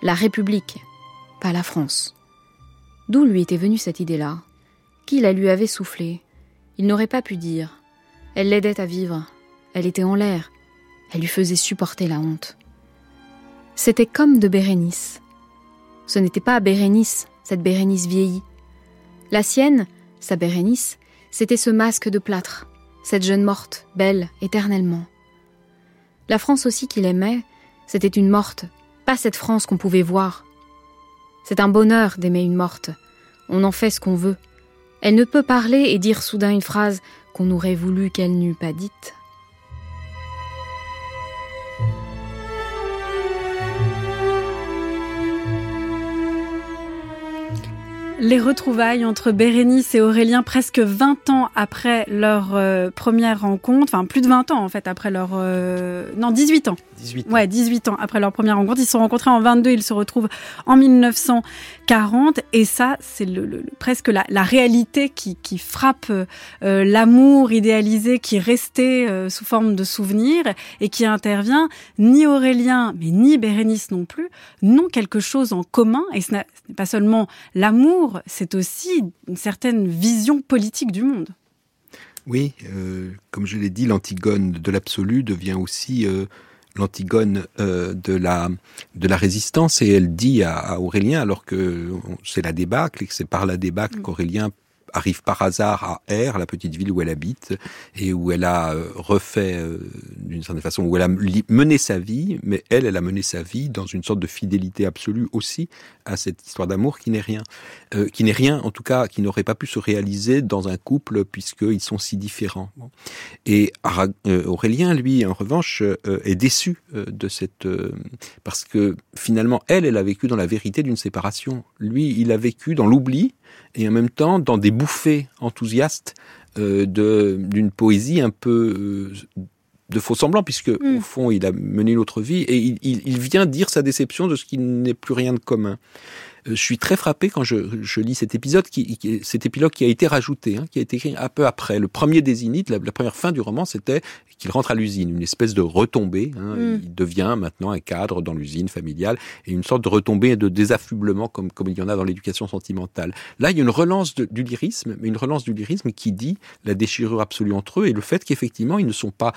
La République, pas la France. D'où lui était venue cette idée-là? Qui la lui avait soufflé Il n'aurait pas pu dire. Elle l'aidait à vivre. Elle était en l'air. Elle lui faisait supporter la honte. C'était comme de Bérénice. Ce n'était pas Bérénice, cette Bérénice vieillie. La sienne, sa Bérénice, c'était ce masque de plâtre, cette jeune morte, belle, éternellement. La France aussi qu'il aimait, c'était une morte, pas cette France qu'on pouvait voir. C'est un bonheur d'aimer une morte. On en fait ce qu'on veut. Elle ne peut parler et dire soudain une phrase qu'on aurait voulu qu'elle n'eût pas dite. Les retrouvailles entre Bérénice et Aurélien presque 20 ans après leur euh, première rencontre, enfin plus de 20 ans en fait après leur... Euh, non, 18 ans. 18 Ouais, 18 ans après leur première rencontre. Ils se sont rencontrés en 22, ils se retrouvent en 1940. Et ça, c'est presque la, la réalité qui, frappe euh, l'amour idéalisé qui restait euh, sous forme de souvenir et qui intervient. Ni Aurélien, mais ni Bérénice non plus, n'ont quelque chose en commun. Et ce n'est pas seulement l'amour, c'est aussi une certaine vision politique du monde. Oui, euh, comme je l'ai dit, l'Antigone de l'absolu devient aussi euh, l'Antigone euh, de la de la résistance et elle dit à, à Aurélien alors que c'est la débâcle et que c'est par la débâcle mmh. qu'Aurélien arrive par hasard à R, la petite ville où elle habite, et où elle a euh, refait, euh, d'une certaine façon, où elle a mené sa vie, mais elle, elle a mené sa vie dans une sorte de fidélité absolue aussi à cette histoire d'amour qui n'est rien. Euh, qui n'est rien, en tout cas, qui n'aurait pas pu se réaliser dans un couple puisqu'ils sont si différents. Et euh, Aurélien, lui, en revanche, est déçu de cette... parce que finalement, elle, elle a vécu dans la vérité d'une séparation. Lui, il a vécu dans l'oubli et en même temps dans des bouffées enthousiastes euh, d'une poésie un peu euh, de faux semblant, puisque mm. au fond il a mené une autre vie et il, il, il, vient dire sa déception de ce qui n'est plus rien de commun. Euh, je suis très frappé quand je, je lis cet épisode, qui, qui, cet épilogue qui a été rajouté, hein, qui a été écrit un peu après. Le premier des la, la première fin du roman, c'était qu'il rentre à l'usine, une espèce de retombée. Hein, mm. Il devient maintenant un cadre dans l'usine familiale et une sorte de retombée et de désaffublement comme, comme il y en a dans l'éducation sentimentale. Là, il y a une relance de, du lyrisme, mais une relance du lyrisme qui dit la déchirure absolue entre eux et le fait qu'effectivement, ils ne sont pas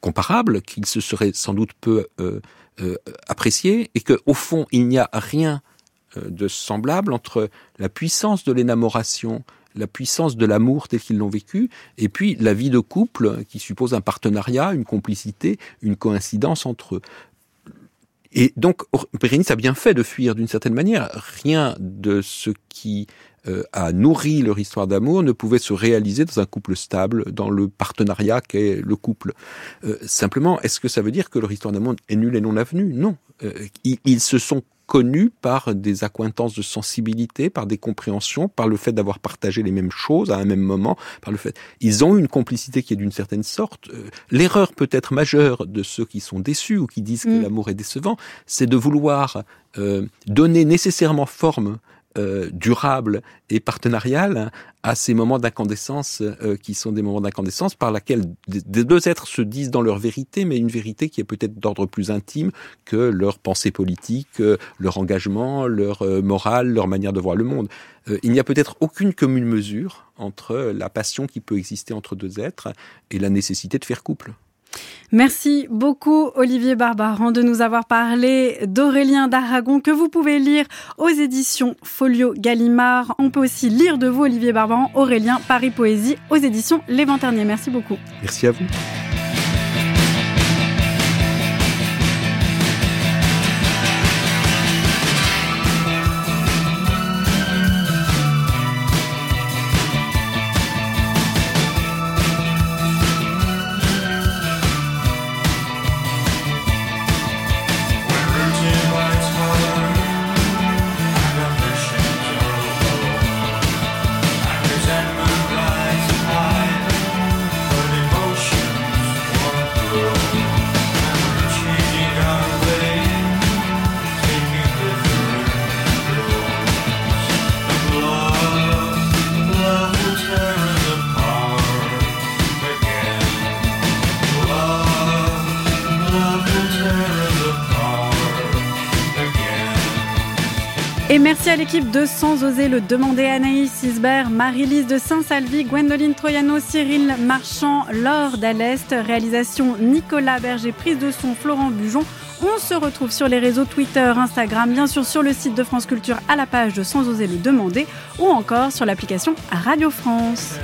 comparables, qu'ils se seraient sans doute peu euh, euh, appréciés et qu'au fond, il n'y a rien de semblable entre la puissance de l'énamoration, la puissance de l'amour tel qu'ils l'ont vécu, et puis la vie de couple qui suppose un partenariat, une complicité, une coïncidence entre eux. Et donc, Bérénice a bien fait de fuir d'une certaine manière. Rien de ce qui euh, a nourri leur histoire d'amour ne pouvait se réaliser dans un couple stable, dans le partenariat qu'est le couple. Euh, simplement, est-ce que ça veut dire que leur histoire d'amour est nulle et non avenue? Non. Euh, ils, se sont connus par des accointances de sensibilité, par des compréhensions, par le fait d'avoir partagé les mêmes choses à un même moment, par le fait ils ont une complicité qui est d'une certaine sorte. Euh, l'erreur peut-être majeure de ceux qui sont déçus ou qui disent mmh. que l'amour est décevant, c'est de vouloir euh, donner nécessairement forme euh, durable et partenariale à ces moments d'incandescence euh, qui sont des moments d'incandescence par laquelle des deux êtres se disent dans leur vérité, mais une vérité qui est peut-être d'ordre plus intime que leur pensée politique, euh, leur engagement, leur euh, morale, leur manière de voir le monde. Euh, il n'y a peut-être aucune commune mesure entre la passion qui peut exister entre deux êtres et la nécessité de faire couple. Merci beaucoup Olivier Barbaran de nous avoir parlé d'Aurélien d'Aragon que vous pouvez lire aux éditions Folio Gallimard. On peut aussi lire de vous Olivier Barbaran, Aurélien Paris Poésie aux éditions Les. Merci beaucoup. Merci à vous. L'équipe de Sans oser le demander Anaïs Isbert, Marie-Lise de Saint-Salvi, Gwendoline Troyano, Cyril Marchand, Laure d'Alest, réalisation Nicolas Berger, prise de son Florent Bujon. On se retrouve sur les réseaux Twitter, Instagram, bien sûr sur le site de France Culture à la page de Sans oser le demander ou encore sur l'application Radio France.